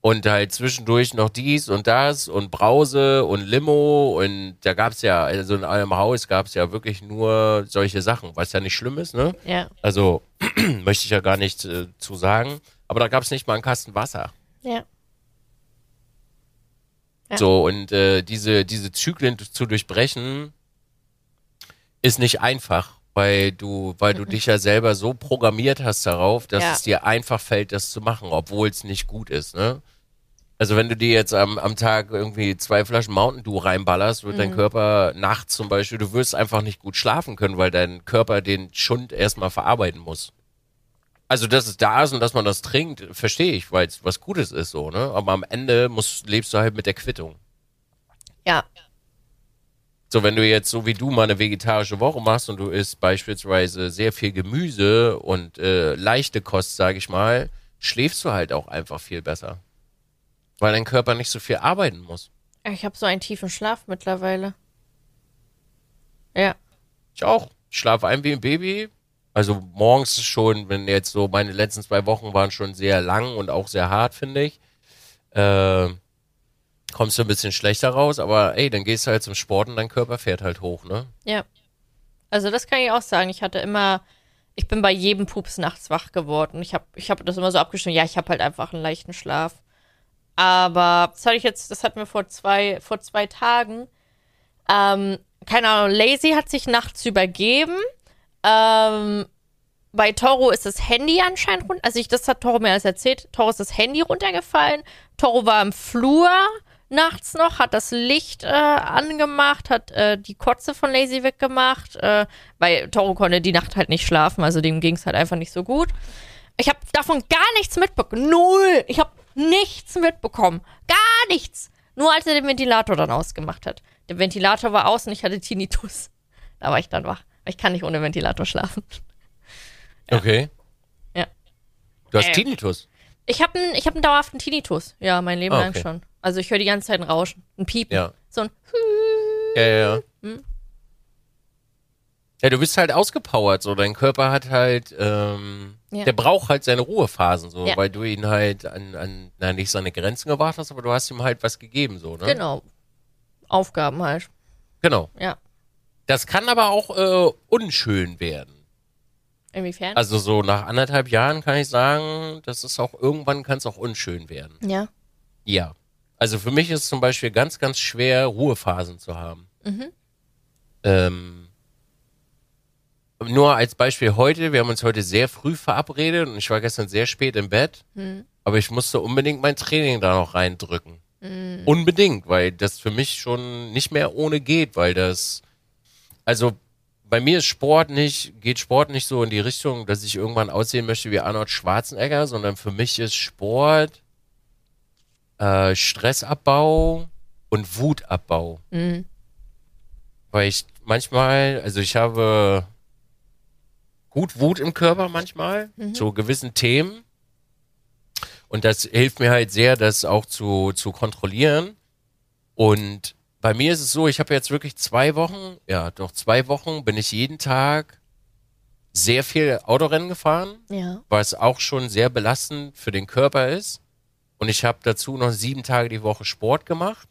Und halt zwischendurch noch dies und das und Brause und Limo und da gab's ja, also in einem Haus gab's ja wirklich nur solche Sachen, was ja nicht schlimm ist, ne? Ja. Also möchte ich ja gar nicht äh, zu sagen, aber da gab's nicht mal einen Kasten Wasser. Ja. ja. So, und äh, diese, diese Zyklen zu durchbrechen, ist nicht einfach weil du, weil du dich ja selber so programmiert hast darauf, dass ja. es dir einfach fällt, das zu machen, obwohl es nicht gut ist, ne? Also wenn du dir jetzt am, am Tag irgendwie zwei Flaschen Mountain Dew reinballerst, wird mhm. dein Körper nachts zum Beispiel, du wirst einfach nicht gut schlafen können, weil dein Körper den Schund erstmal verarbeiten muss. Also dass es da ist und dass man das trinkt, verstehe ich, weil es was Gutes ist so, ne? Aber am Ende musst, lebst du halt mit der Quittung. Ja. So, wenn du jetzt so wie du mal eine vegetarische Woche machst und du isst beispielsweise sehr viel Gemüse und äh, leichte Kost, sage ich mal, schläfst du halt auch einfach viel besser. Weil dein Körper nicht so viel arbeiten muss. Ich habe so einen tiefen Schlaf mittlerweile. Ja. Ich auch. Ich schlafe ein wie ein Baby. Also morgens schon, wenn jetzt so meine letzten zwei Wochen waren schon sehr lang und auch sehr hart, finde ich. Äh, kommst du ein bisschen schlechter raus, aber ey, dann gehst du halt zum Sport und dein Körper fährt halt hoch, ne? Ja. Also das kann ich auch sagen. Ich hatte immer, ich bin bei jedem Pups nachts wach geworden. Ich habe ich hab das immer so abgestimmt, ja, ich habe halt einfach einen leichten Schlaf. Aber das hatte ich jetzt, das hatten wir vor zwei, vor zwei Tagen. Ähm, keine Ahnung, Lazy hat sich nachts übergeben. Ähm, bei Toro ist das Handy anscheinend runter. Also ich, das hat Toro mir alles erzählt. Toro ist das Handy runtergefallen. Toro war im Flur nachts noch, hat das Licht äh, angemacht, hat äh, die Kotze von Lazy weggemacht, äh, weil Toro konnte die Nacht halt nicht schlafen, also dem ging es halt einfach nicht so gut. Ich habe davon gar nichts mitbekommen. Null. Ich habe nichts mitbekommen. Gar nichts. Nur als er den Ventilator dann ausgemacht hat. Der Ventilator war aus und ich hatte Tinnitus. Da war ich dann wach. Ich kann nicht ohne Ventilator schlafen. Ja. Okay. Ja. Du hast äh. Tinnitus? Ich habe einen hab dauerhaften Tinnitus. Ja, mein Leben ah, okay. lang schon. Also ich höre die ganze Zeit ein Rauschen, ein Piepen. Ja. So ein Ja, ja, ja. Hm? Ja, du bist halt ausgepowert, so. Dein Körper hat halt, ähm, ja. der braucht halt seine Ruhephasen, so, ja. weil du ihn halt an, an, na, nicht seine Grenzen gebracht hast, aber du hast ihm halt was gegeben, so, ne? Genau. Aufgaben halt. Genau. Ja. Das kann aber auch äh, unschön werden. Inwiefern? Also so nach anderthalb Jahren kann ich sagen, das ist auch, irgendwann kann es auch unschön werden. Ja. Ja. Also für mich ist es zum Beispiel ganz, ganz schwer, Ruhephasen zu haben. Mhm. Ähm, nur als Beispiel heute, wir haben uns heute sehr früh verabredet und ich war gestern sehr spät im Bett, mhm. aber ich musste unbedingt mein Training da noch reindrücken. Mhm. Unbedingt, weil das für mich schon nicht mehr ohne geht, weil das, also bei mir ist Sport nicht, geht Sport nicht so in die Richtung, dass ich irgendwann aussehen möchte wie Arnold Schwarzenegger, sondern für mich ist Sport äh, Stressabbau und Wutabbau. Mhm. Weil ich manchmal, also ich habe gut Wut im Körper manchmal, mhm. zu gewissen Themen. Und das hilft mir halt sehr, das auch zu, zu kontrollieren. Und bei mir ist es so, ich habe jetzt wirklich zwei Wochen, ja, doch zwei Wochen bin ich jeden Tag sehr viel Autorennen gefahren, ja. was auch schon sehr belastend für den Körper ist. Und ich habe dazu noch sieben Tage die Woche Sport gemacht.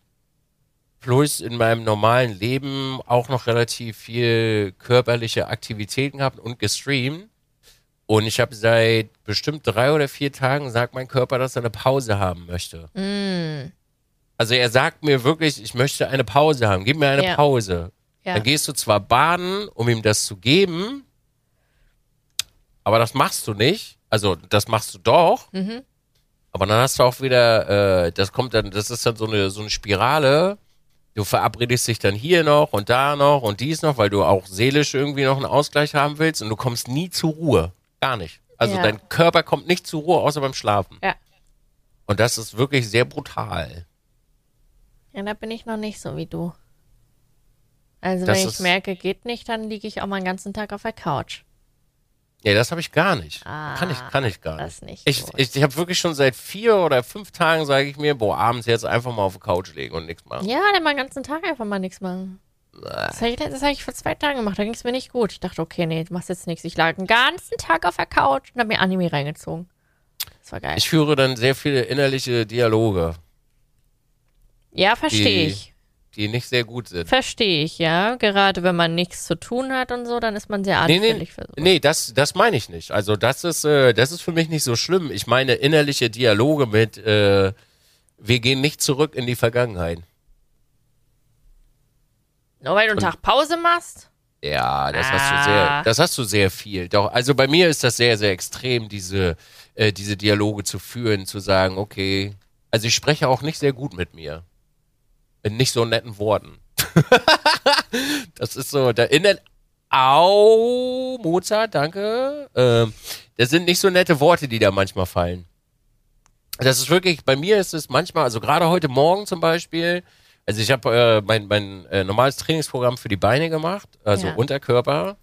plus in meinem normalen Leben auch noch relativ viel körperliche Aktivitäten gehabt und gestreamt. Und ich habe seit bestimmt drei oder vier Tagen sagt mein Körper, dass er eine Pause haben möchte. Mm. Also er sagt mir wirklich, ich möchte eine Pause haben. Gib mir eine Ja. Pause. Ja. Dann gehst du zwar baden, um ihm das zu geben, aber das machst du nicht. Also das machst du doch. Mhm. Aber dann hast du auch wieder, äh, das kommt dann, das ist dann so eine so eine Spirale. Du verabredest dich dann hier noch und da noch und dies noch, weil du auch seelisch irgendwie noch einen Ausgleich haben willst und du kommst nie zur Ruhe. Gar nicht. Also Ja. dein Körper kommt nicht zur Ruhe, außer beim Schlafen. Ja. Und das ist wirklich sehr brutal. Ja, da bin ich noch nicht so wie du. Also Das wenn ich merke, geht nicht, dann liege ich auch mal den ganzen Tag auf der Couch. Ja, das habe ich gar nicht. Ah, kann ich, kann ich gar das nicht. nicht Ich, ich, ich habe wirklich schon seit vier oder fünf Tagen sage ich mir, boah, abends jetzt einfach mal auf die Couch legen und nichts machen. Ja, dann mal den ganzen Tag einfach mal nichts machen. Das habe ich, das hab ich vor zwei Tagen gemacht, da ging es mir nicht gut. Ich dachte, okay, nee, du machst jetzt nichts. Ich lag den ganzen Tag auf der Couch und habe mir Anime reingezogen. Das war geil. Ich führe dann sehr viele innerliche Dialoge, ja, verstehe ich. Die nicht sehr gut sind. Verstehe ich, ja. Gerade wenn man nichts zu tun hat und so, dann ist man sehr Nee, nee, anfällig für so. nee, das, das meine ich nicht. Also das ist, äh, das ist für mich nicht so schlimm. Ich meine innerliche Dialoge mit, äh, wir gehen nicht zurück in die Vergangenheit. Nur weil du einen Tag Pause machst? Ja, das hast du Ah. sehr, das hast du sehr viel. Doch, also bei mir ist das sehr, sehr extrem, diese, äh, diese Dialoge zu führen, zu sagen, okay, also ich spreche auch nicht sehr gut mit mir. In nicht so netten Worten. das ist so, da innen, au, Mozart, danke. Ähm, das sind nicht so nette Worte, die da manchmal fallen. Das ist wirklich, bei mir ist es manchmal, also gerade heute Morgen zum Beispiel, also ich habe äh, mein, mein äh, normales Trainingsprogramm für die Beine gemacht, also Ja. Unterkörper.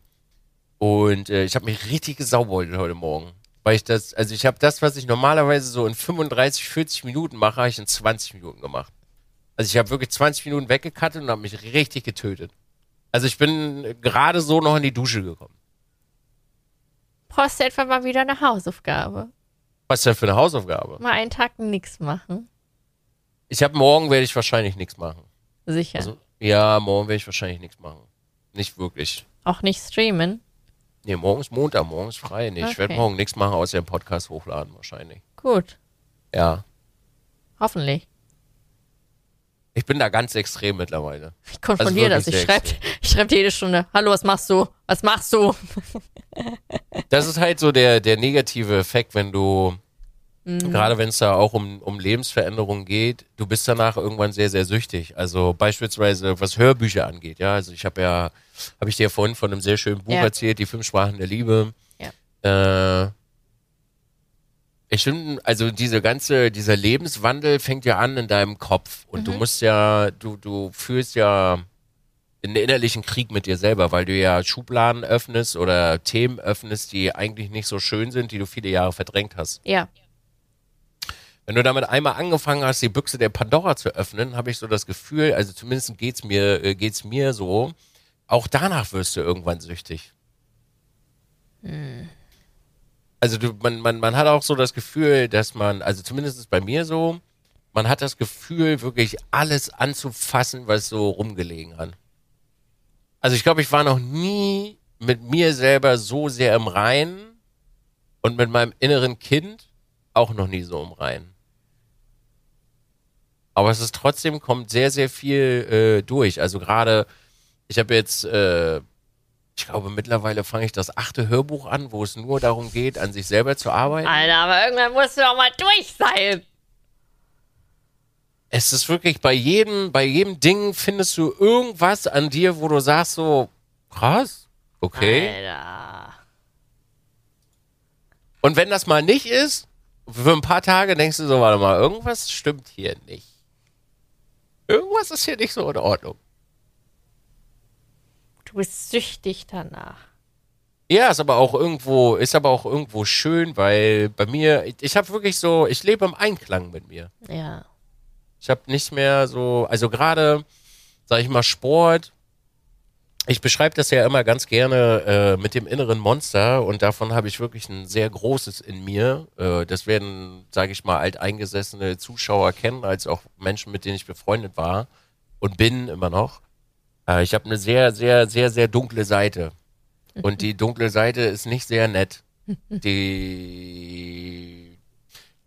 Und äh, ich habe mich richtig gesaubeutelt heute Morgen. Weil ich das, also ich habe das, was ich normalerweise so in 35, 40 Minuten mache, habe ich in 20 Minuten gemacht. Also ich habe wirklich 20 Minuten weggekattet und habe mich richtig getötet. Also ich bin gerade so noch in die Dusche gekommen. Brauchst du etwa mal wieder eine Hausaufgabe? Was ist denn für eine Hausaufgabe? Mal einen Tag nichts machen? Ich habe morgen werde ich wahrscheinlich nichts machen. Sicher. Also, ja, morgen werde ich wahrscheinlich nichts machen. Nicht wirklich. Auch nicht streamen? Nee, morgen ist Montag, morgen ist frei. Nee, ich werde Okay. morgen nichts machen, außer den Podcast hochladen wahrscheinlich. Gut. Ja. Hoffentlich. Ich bin da ganz extrem mittlerweile. Ich konfrontiere Also das. Ich schreibe ich schreib jede Stunde. Hallo, was machst du? Was machst du? Das ist halt so der, der negative Effekt, wenn du, Mhm. gerade wenn es da auch um, um Lebensveränderungen geht, du bist danach irgendwann sehr, sehr süchtig. Also beispielsweise, was Hörbücher angeht, ja. Also ich habe ja, habe ich dir vorhin von einem sehr schönen Buch Ja. erzählt, Die fünf Sprachen der Liebe. Ja. Äh, ich finde, also diese ganze, dieser Lebenswandel fängt ja an in deinem Kopf. Und du Mhm. musst ja, du, du fühlst ja einen innerlichen Krieg mit dir selber, weil du ja Schubladen öffnest oder Themen öffnest, die eigentlich nicht so schön sind, die du viele Jahre verdrängt hast. Ja. Wenn du damit einmal angefangen hast, die Büchse der Pandora zu öffnen, habe ich so das Gefühl, also zumindest geht's mir, äh, geht's mir so, auch danach wirst du irgendwann süchtig. Also du, man, man, man hat auch so das Gefühl, dass man, also zumindest bei mir so, man hat das Gefühl, wirklich alles anzufassen, was so rumgelegen hat. Also ich glaube, ich war noch nie mit mir selber so sehr im Reinen und mit meinem inneren Kind auch noch nie so im Reinen. Aber es ist trotzdem, kommt sehr, sehr viel äh, durch. Also gerade, ich habe jetzt, äh, ich glaube, mittlerweile fange ich das achte Hörbuch an, wo es nur darum geht, an sich selber zu arbeiten. Alter, aber irgendwann musst du doch mal durch sein. Es ist wirklich bei jedem, bei jedem Ding findest du irgendwas an dir, wo du sagst so, krass, okay. Alter. Und wenn das mal nicht ist, für ein paar Tage denkst du so, warte mal, irgendwas stimmt hier nicht. Irgendwas ist hier nicht so in Ordnung. Du bist süchtig danach. Ja, ist aber auch irgendwo, ist aber auch irgendwo schön, weil bei mir, ich, ich habe wirklich so, ich lebe im Einklang mit mir. Ja. Ich habe nicht mehr so, also gerade, sag ich mal, Sport. Ich beschreibe das ja immer ganz gerne äh, mit dem inneren Monster und davon habe ich wirklich ein sehr großes in mir. Äh, das werden, sage ich mal, alteingesessene Zuschauer kennen, als auch Menschen, mit denen ich befreundet war und bin immer noch. Äh, ich habe eine sehr, sehr, sehr, sehr dunkle Seite. Und die dunkle Seite ist nicht sehr nett. Die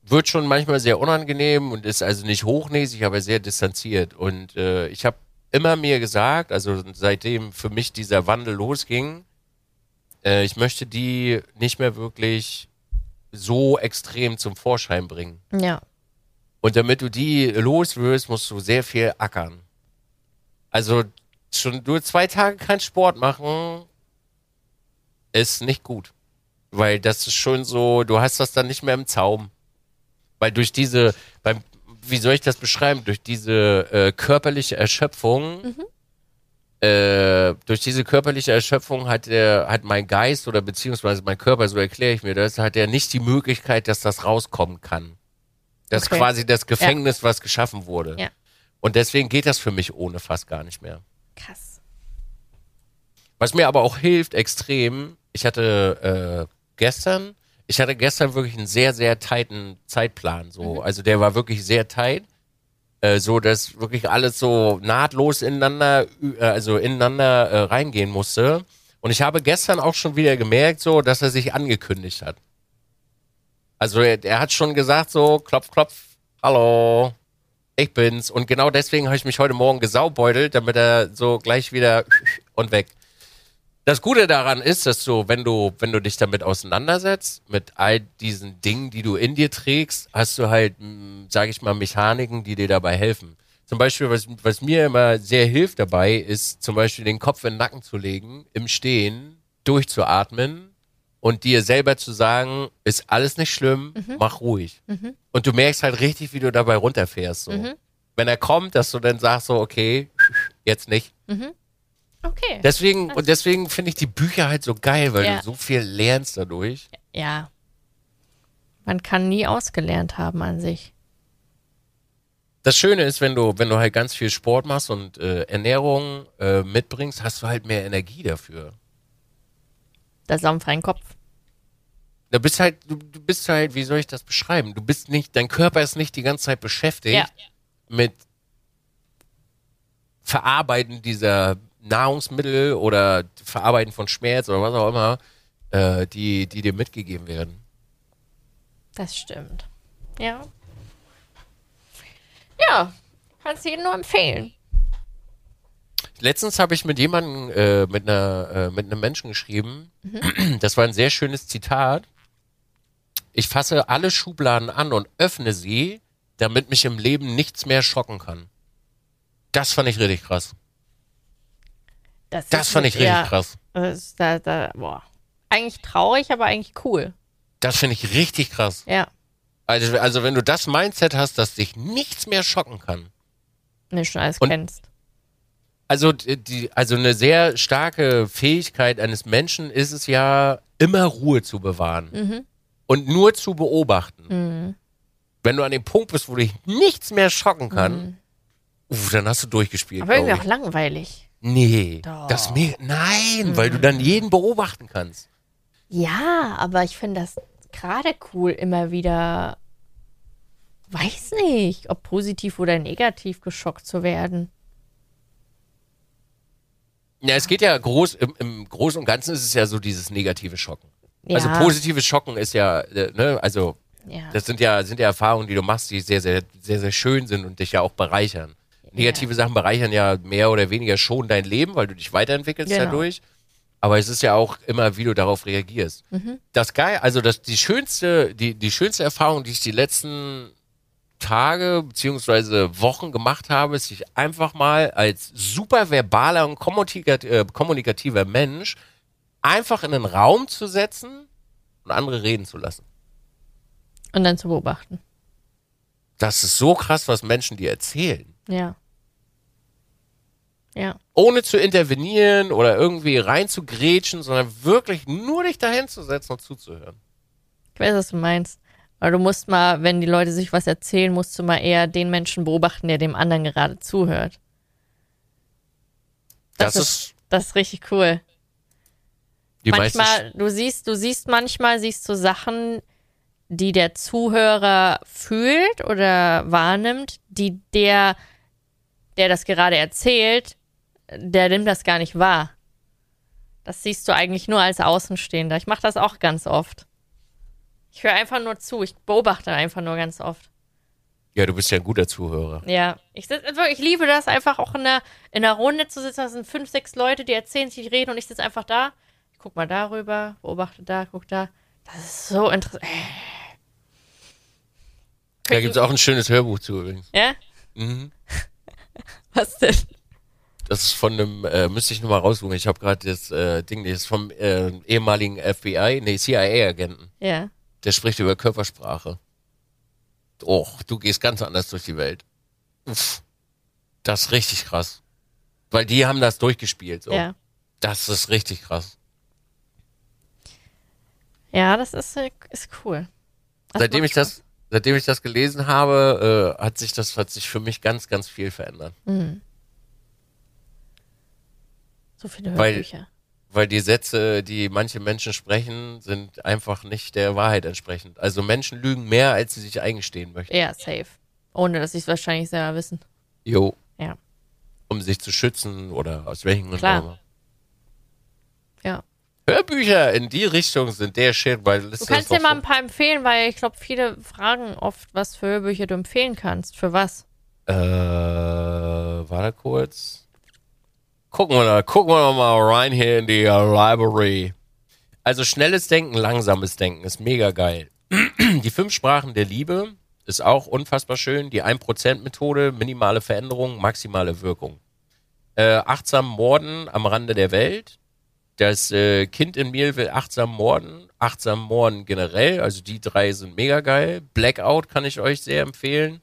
wird schon manchmal sehr unangenehm und ist also nicht hochnäsig, aber sehr distanziert. Und äh, ich habe immer mir gesagt, also seitdem für mich dieser Wandel losging, äh, ich möchte die nicht mehr wirklich so extrem zum Vorschein bringen. Ja. Und damit du die loswirst, musst du sehr viel ackern. Also schon nur zwei Tage kein Sport machen, ist nicht gut. Weil das ist schon so, du hast das dann nicht mehr im Zaum. Weil durch diese, beim, wie soll ich das beschreiben? Durch diese äh, körperliche Erschöpfung, mhm. äh, durch diese körperliche Erschöpfung hat der, hat mein Geist oder beziehungsweise mein Körper, so erkläre ich mir das, hat er nicht die Möglichkeit, dass das rauskommen kann. Das okay. ist quasi das Gefängnis, ja. was geschaffen wurde. Ja. Und deswegen geht das für mich ohne fast gar nicht mehr. Krass. Was mir aber auch hilft extrem, ich hatte äh, gestern, ich hatte gestern wirklich einen sehr, sehr tighten Zeitplan. So. Mhm. Also der war wirklich sehr tight. Äh, so dass wirklich alles so nahtlos ineinander, äh, also ineinander äh, reingehen musste. Und ich habe gestern auch schon wieder gemerkt, so, dass er sich angekündigt hat. Also er, er hat schon gesagt, so, klopf, klopf, hallo, ich bin's. Und genau deswegen habe ich mich heute Morgen gesaubeutelt, damit er so gleich wieder und weg. Das Gute daran ist, dass du, wenn du, wenn du dich damit auseinandersetzt, mit all diesen Dingen, die du in dir trägst, hast du halt, sage ich mal, Mechaniken, die dir dabei helfen. Zum Beispiel, was, was mir immer sehr hilft dabei, ist zum Beispiel den Kopf in den Nacken zu legen, im Stehen, durchzuatmen und dir selber zu sagen, ist alles nicht schlimm, mhm. mach ruhig. Mhm. Und du merkst halt richtig, wie du dabei runterfährst. So. Mhm. Wenn er kommt, dass du dann sagst so, okay, jetzt nicht. Mhm. Okay. Deswegen, und deswegen finde ich die Bücher halt so geil, weil ja. du so viel lernst dadurch. Ja. Man kann nie ausgelernt haben an sich. Das Schöne ist, wenn du, wenn du halt ganz viel Sport machst und äh, Ernährung äh, mitbringst, hast du halt mehr Energie dafür. Das ist am freien Kopf. Du bist halt, du, du bist halt, wie soll ich das beschreiben? Du bist nicht, dein Körper ist nicht die ganze Zeit beschäftigt ja. mit Verarbeiten dieser Nahrungsmittel oder Verarbeiten von Schmerz oder was auch immer, äh, die, die dir mitgegeben werden. Das stimmt. Ja. Ja, kannst du jedem nur empfehlen. Letztens habe ich mit jemandem, äh, mit, einer, äh, mit einem Menschen geschrieben. Mhm. Das war ein sehr schönes Zitat. Ich fasse alle Schubladen an und öffne sie, damit mich im Leben nichts mehr schocken kann. Das fand ich richtig krass. Das, das fand ich richtig eher, krass. Da, da, boah. Eigentlich traurig, aber eigentlich cool. Das finde ich richtig krass. Ja. Also, also, wenn du das Mindset hast, dass dich nichts mehr schocken kann. Wenn du schon alles und, kennst. Also, die, also eine sehr starke Fähigkeit eines Menschen ist es ja, immer Ruhe zu bewahren. Mhm. Und nur zu beobachten. Mhm. Wenn du an dem Punkt bist, wo dich nichts mehr schocken kann, mhm. uff, dann hast du durchgespielt. Aber irgendwie auch langweilig. Nee, Doch. das mir nein, mhm. weil du dann jeden beobachten kannst. Ja, aber ich finde das gerade cool, immer wieder, weiß nicht, ob positiv oder negativ geschockt zu werden. Ja, es geht ja groß, im, im Großen und Ganzen ist es ja so dieses negative Schocken. Also ja. Also positives Schocken ist ja, äh, ne, also ja. das sind ja, sind ja Erfahrungen, die du machst, die sehr, sehr, sehr, sehr schön sind und dich ja auch bereichern. Negative Sachen bereichern ja mehr oder weniger schon dein Leben, weil du dich weiterentwickelst genau. dadurch. Aber es ist ja auch immer, wie du darauf reagierst. Mhm. Das geil, also das, die schönste, die, die schönste Erfahrung, die ich die letzten Tage beziehungsweise Wochen gemacht habe, ist sich einfach mal als super verbaler und äh, kommunikativer Mensch einfach in einen Raum zu setzen und andere reden zu lassen. Und dann zu beobachten. Das ist so krass, was Menschen dir erzählen. Ja. Ja. Ohne zu intervenieren oder irgendwie reinzugrätschen, sondern wirklich nur dich dahin zu setzen und zuzuhören. Ich weiß, was du meinst. Weil du musst mal, wenn die Leute sich was erzählen, musst du mal eher den Menschen beobachten, der dem anderen gerade zuhört. Das, das ist, ist, das ist richtig cool. Manchmal, du siehst, du siehst manchmal, siehst du Sachen, die der Zuhörer fühlt oder wahrnimmt, die der der das gerade erzählt, der nimmt das gar nicht wahr. Das siehst du eigentlich nur als Außenstehender. Ich mache das auch ganz oft. Ich höre einfach nur zu. Ich beobachte einfach nur ganz oft. Ja, du bist ja ein guter Zuhörer. Ja, ich, ich liebe das einfach auch in der, in der Runde zu sitzen. Da sind fünf, sechs Leute, die erzählen sich, reden und ich sitze einfach da. Ich guck mal darüber, beobachte da, guck da. Das ist so interessant. Da gibt es auch ein schönes Hörbuch zu übrigens. Ja? Mhm. Was denn? Das ist von einem, äh, müsste ich nur mal raussuchen. Ich habe gerade das äh, Ding, das ist vom äh, ehemaligen FBI, nee, CIA-Agenten. Ja. Der spricht über Körpersprache. Och, du gehst ganz anders durch die Welt. Uff. Das ist richtig krass. Weil die haben das durchgespielt. So. Ja. Das ist richtig krass. Ja, das ist, äh, ist cool. Das seitdem ich das, seitdem ich das gelesen habe, äh, hat sich das hat sich für mich ganz, ganz viel verändert. Mhm. So viele Hörbücher. Weil, weil die Sätze, die manche Menschen sprechen, sind einfach nicht der Wahrheit entsprechend. Also Menschen lügen mehr, als sie sich eingestehen möchten. Ja, safe. Ohne, dass sie es wahrscheinlich selber wissen. Jo. Ja. Um sich zu schützen oder aus welchen Gründen auch immer. Ja. Hörbücher in die Richtung sind der Shit, weil Du kannst dir mal ein paar empfehlen, weil ich glaube, viele fragen oft, was für Hörbücher du empfehlen kannst. Für was? Äh, warte kurz. Gucken wir, da, gucken wir mal rein hier in die uh, Library. Also schnelles Denken, langsames Denken ist mega geil. die fünf Sprachen der Liebe ist auch unfassbar schön. Die 1%-Methode, minimale Veränderung, maximale Wirkung. Äh, achtsam Morden am Rande der Welt. Das äh, Kind in mir will achtsam morden. Achtsam morden generell. Also die drei sind mega geil. Blackout kann ich euch sehr empfehlen.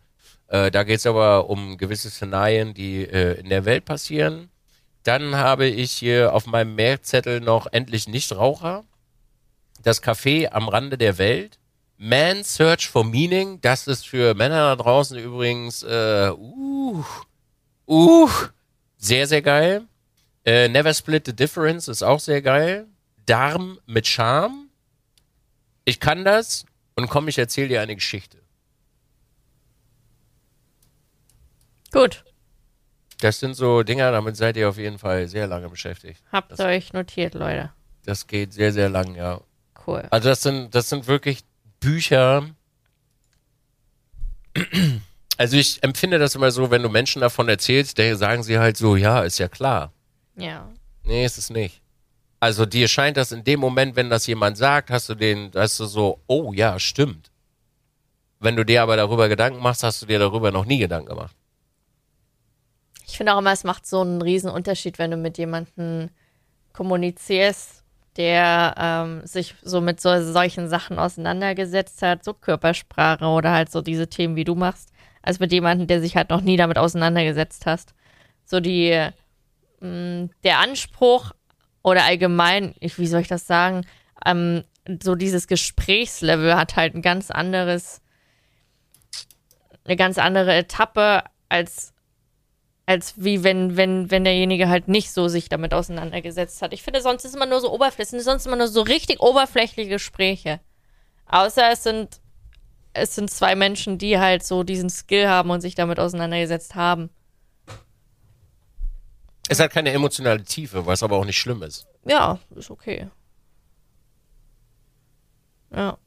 Äh, da geht es aber um gewisse Szenarien, die äh, in der Welt passieren. Dann habe ich hier auf meinem Merkzettel noch endlich Nichtraucher. Das Café am Rande der Welt. Man Search for Meaning. Das ist für Männer da draußen übrigens, äh, uh, uh, sehr, sehr geil. Äh, Never Split the Difference ist auch sehr geil. Darm mit Charme. Ich kann das und komm, ich erzähle dir eine Geschichte. Gut. Das sind so Dinger, damit seid ihr auf jeden Fall sehr lange beschäftigt. Habt das, ihr euch notiert, Leute. Das geht sehr, sehr lang, ja. Cool. Also das sind, das sind wirklich Bücher. Also ich empfinde das immer so, wenn du Menschen davon erzählst, dann sagen sie halt so, ja, ist ja klar. Ja. Nee, ist es nicht. Also dir scheint das in dem Moment, wenn das jemand sagt, hast du den, hast du so, oh ja, stimmt. Wenn du dir aber darüber Gedanken machst, hast du dir darüber noch nie Gedanken gemacht. Ich finde auch immer, es macht so einen riesen Unterschied, wenn du mit jemandem kommunizierst, der ähm, sich so mit so, solchen Sachen auseinandergesetzt hat, so Körpersprache oder halt so diese Themen, wie du machst, als mit jemandem, der sich halt noch nie damit auseinandergesetzt hast. So die, mh, mm, der Anspruch oder allgemein, ich, wie soll ich das sagen, ähm, so dieses Gesprächslevel hat halt ein ganz anderes, eine ganz andere Etappe als als wie wenn, wenn, wenn derjenige halt nicht so sich damit auseinandergesetzt hat. Ich finde, sonst ist immer nur so oberflächlich, sonst immer nur so richtig oberflächliche Gespräche. Außer es sind, es sind zwei Menschen, die halt so diesen Skill haben und sich damit auseinandergesetzt haben. Es hat keine emotionale Tiefe, was aber auch nicht schlimm ist. Ja, ist okay. Ja.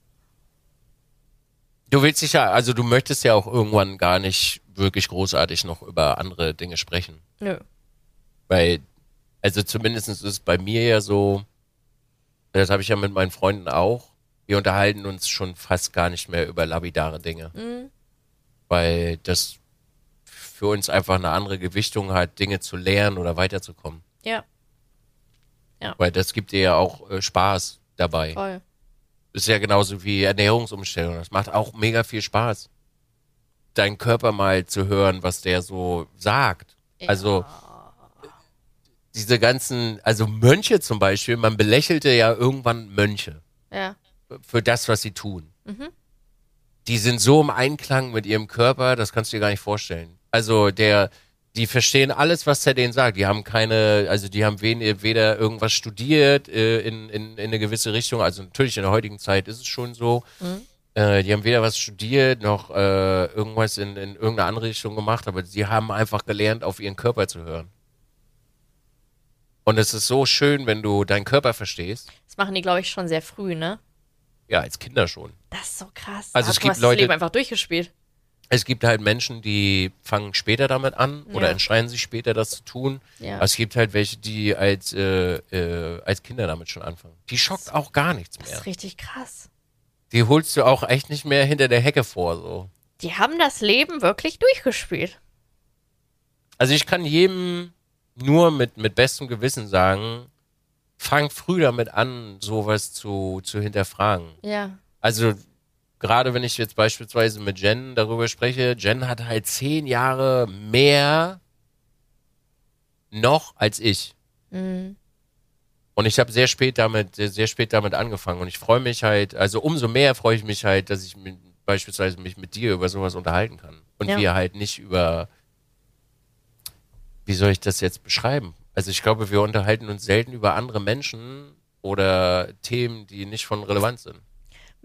Du willst dich ja, also du möchtest ja auch irgendwann gar nicht wirklich großartig noch über andere Dinge sprechen. Nö. Weil, also zumindest ist es bei mir ja so, das habe ich ja mit meinen Freunden auch, wir unterhalten uns schon fast gar nicht mehr über labidare Dinge. Mhm. Weil das für uns einfach eine andere Gewichtung hat, Dinge zu lernen oder weiterzukommen. Ja. Ja. Weil das gibt dir ja auch äh, Spaß dabei. Voll. Ist ja genauso wie Ernährungsumstellung. Das macht auch mega viel Spaß deinen Körper mal zu hören, was der so sagt. Ja. Also diese ganzen, also Mönche zum Beispiel, man belächelte ja irgendwann Mönche. Ja. Für das, was sie tun. Mhm. Die sind so im Einklang mit ihrem Körper, das kannst du dir gar nicht vorstellen. Also der, die verstehen alles, was er denen sagt. Die haben keine, also die haben weder irgendwas studiert äh, in, in, in eine gewisse Richtung. Also natürlich in der heutigen Zeit ist es schon so. Mhm Äh, die haben weder was studiert noch äh, irgendwas in, in irgendeine andere Richtung gemacht, aber sie haben einfach gelernt, auf ihren Körper zu hören. Und es ist so schön, wenn du deinen Körper verstehst. Das machen die, glaube ich, schon sehr früh, ne? Ja, als Kinder schon. Das ist so krass. Also es du gibt hast Leute- das Leben einfach durchgespielt. Es gibt halt Menschen, die fangen später damit an oder Ja. entscheiden sich später, das zu tun. Ja. Es gibt halt welche, die als, äh, äh, als Kinder damit schon anfangen. Die schockt auch gar nichts Das mehr. ist richtig krass. Die holst du auch echt nicht mehr hinter der Hecke vor. So. Die haben das Leben wirklich durchgespielt. Also ich kann jedem nur mit, mit bestem Gewissen sagen, fang früh damit an, sowas zu, zu hinterfragen. Ja. Also gerade wenn ich jetzt beispielsweise mit Jen darüber spreche, Jen hat halt zehn Jahre mehr noch als ich. Mhm. Und ich habe sehr spät damit, sehr, sehr spät damit angefangen. Und ich freue mich halt, also umso mehr freue ich mich halt, dass ich mit, beispielsweise mich mit dir über sowas unterhalten kann. Und Ja. wir halt nicht über, wie soll ich das jetzt beschreiben? Also ich glaube, wir unterhalten uns selten über andere Menschen oder Themen, die nicht von Relevanz sind.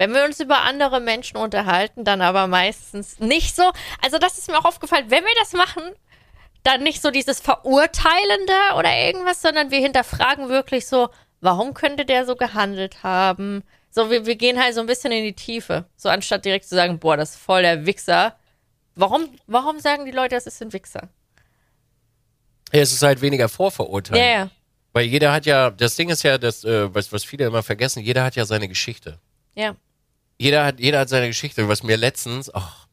Wenn wir uns über andere Menschen unterhalten, dann aber meistens nicht so. Also, das ist mir auch aufgefallen, wenn wir das machen, dann nicht so dieses Verurteilende oder irgendwas, sondern wir hinterfragen wirklich so, warum könnte der so gehandelt haben? So, wir, wir gehen halt so ein bisschen in die Tiefe. So, anstatt direkt zu sagen, boah, das ist voll der Wichser. Warum, warum sagen die Leute, das ist ein Wichser? Ja, es ist halt weniger Vorverurteilen. Ja, ja. Weil jeder hat ja, das Ding ist ja, das, äh, was, was viele immer vergessen, jeder hat ja seine Geschichte. Ja. Jeder hat, jeder hat seine Geschichte. Was mir letztens, ach,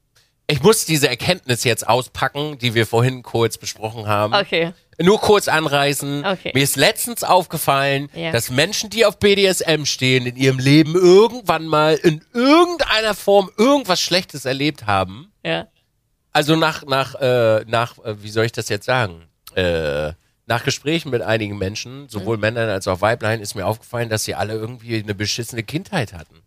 ich muss diese Erkenntnis jetzt auspacken, die wir vorhin kurz besprochen haben. Okay. Nur kurz anreißen. Okay. Mir ist letztens aufgefallen, Ja. dass Menschen, die auf BDSM stehen, in ihrem Leben irgendwann mal in irgendeiner Form irgendwas Schlechtes erlebt haben. Ja. Also nach, nach, äh, nach, äh, wie soll ich das jetzt sagen? Äh, nach Gesprächen mit einigen Menschen, sowohl Mhm. Männern als auch Weiblein, ist mir aufgefallen, dass sie alle irgendwie eine beschissene Kindheit hatten.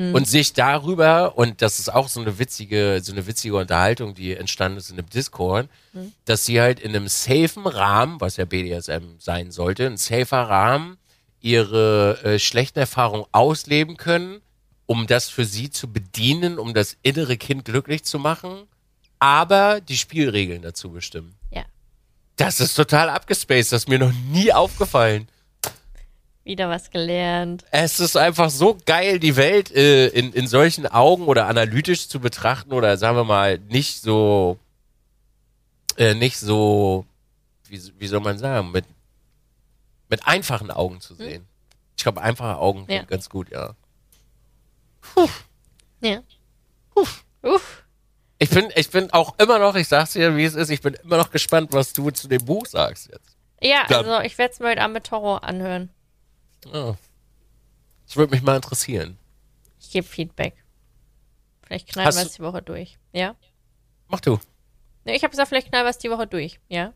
Mhm. Und sich darüber, und das ist auch so eine witzige, so eine witzige Unterhaltung, die entstanden ist in einem Discord, Mhm. dass sie halt in einem safen Rahmen, was ja BDSM sein sollte, ein safer Rahmen, ihre äh, schlechten Erfahrungen ausleben können, um das für sie zu bedienen, um das innere Kind glücklich zu machen, aber die Spielregeln dazu bestimmen. Ja. Das ist total abgespaced, das ist mir noch nie aufgefallen. Wieder was gelernt. Es ist einfach so geil, die Welt äh, in, in solchen Augen oder analytisch zu betrachten oder sagen wir mal nicht so, äh, nicht so, wie, wie soll man sagen, mit, mit einfachen Augen zu sehen. Ich glaube, einfache Augen Ja. sind ganz gut, ja. Ja. Uff. Uff. Ich bin, ich bin auch immer noch, ich sag's dir, wie es ist, ich bin immer noch gespannt, was du zu dem Buch sagst jetzt. Ja, Glaub- also ich werde es mir heute Abend mit Toro anhören. Ja. Das würde mich mal interessieren. Ich gebe Feedback. Vielleicht knallen Hast wir es die Woche durch. Ja? Mach du. Ne, ich habe gesagt, vielleicht knallen wir es die Woche durch. Ja?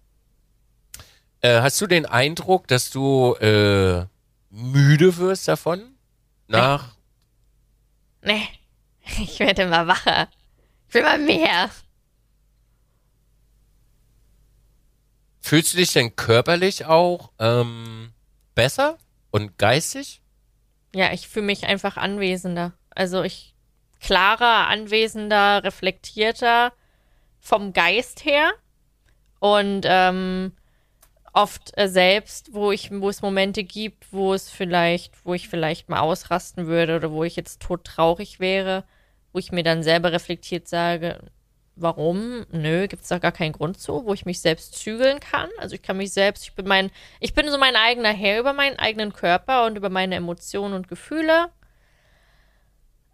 Äh, hast du den Eindruck, dass du äh, müde wirst davon? Nach Nee. Ich werde immer wacher. Ich will mal mehr. Fühlst du dich denn körperlich auch ähm, besser und geistig? Ja, ich fühle mich einfach anwesender. Also ich klarer, anwesender, reflektierter vom Geist her. Und ähm, oft äh, selbst, wo ich, wo es Momente gibt, wo es vielleicht, wo ich vielleicht mal ausrasten würde oder wo ich jetzt todtraurig wäre, wo ich mir dann selber reflektiert sage, warum? Nö, gibt's da gar keinen Grund zu, wo ich mich selbst zügeln kann. Also ich kann mich selbst, ich bin mein, ich bin so mein eigener Herr über meinen eigenen Körper und über meine Emotionen und Gefühle.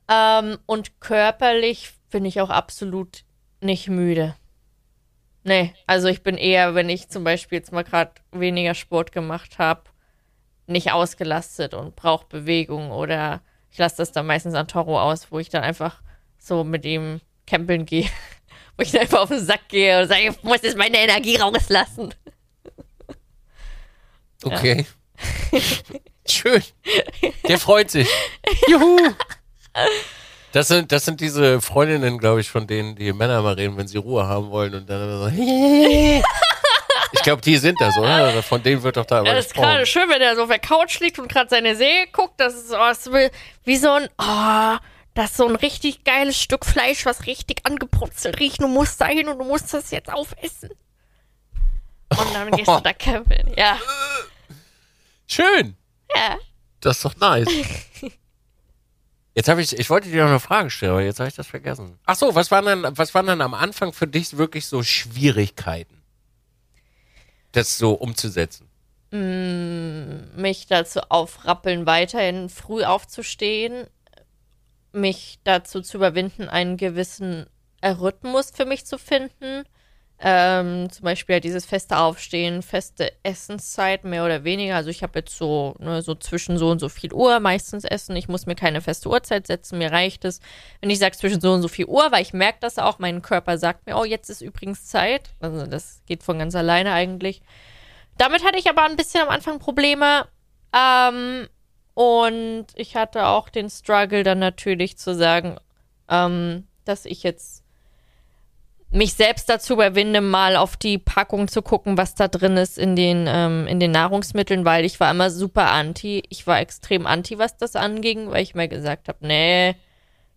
Ähm, und körperlich bin ich auch absolut nicht müde. Nee, also ich bin eher, wenn ich zum Beispiel jetzt mal gerade weniger Sport gemacht habe, nicht ausgelastet und brauche Bewegung oder ich lasse das dann meistens an Toro aus, wo ich dann einfach so mit ihm campeln gehe, wo ich dann einfach auf den Sack gehe und sage, ich muss jetzt meine Energie rauslassen. Okay. Schön. Der freut sich. Juhu. Das sind, das sind diese Freundinnen, glaube ich, von denen die Männer mal reden, wenn sie Ruhe haben wollen und dann so. Ich glaube, die sind das, oder? Von denen wird doch da immer Ja, das ist gerade schön, wenn er so auf der Couch liegt und gerade seine Serie guckt. Das ist, oh, das ist wie- wie so ein, oh, das ist so ein richtig geiles Stück Fleisch, was richtig angebrutzelt riecht. Du musst da hin und du musst das jetzt aufessen. Und dann gehst du da camping, ja. Schön. Ja. Das ist doch nice. Jetzt habe ich, ich wollte dir noch eine Frage stellen, aber jetzt habe ich das vergessen. Ach so, was waren denn, was waren denn am Anfang für dich wirklich so Schwierigkeiten, das so umzusetzen? Mm, mich dazu aufrappeln, weiterhin früh aufzustehen, mich dazu zu überwinden, einen gewissen Rhythmus für mich zu finden. Ähm, zum Beispiel halt dieses feste Aufstehen, feste Essenszeit, mehr oder weniger. Also ich habe jetzt so, ne, so zwischen so und so viel Uhr meistens essen. Ich muss mir keine feste Uhrzeit setzen. Mir reicht es, wenn ich sage zwischen so und so viel Uhr, weil ich merke das auch. Mein Körper sagt mir, oh, jetzt ist übrigens Zeit. Also das geht von ganz alleine eigentlich. Damit hatte ich aber ein bisschen am Anfang Probleme. Ähm, und ich hatte auch den Struggle dann natürlich zu sagen, ähm, dass ich jetzt mich selbst dazu überwinde, mal auf die Packung zu gucken, was da drin ist in den, ähm, in den Nahrungsmitteln, weil ich war immer super anti. Ich war extrem anti, was das anging, weil ich mir gesagt habe, nee,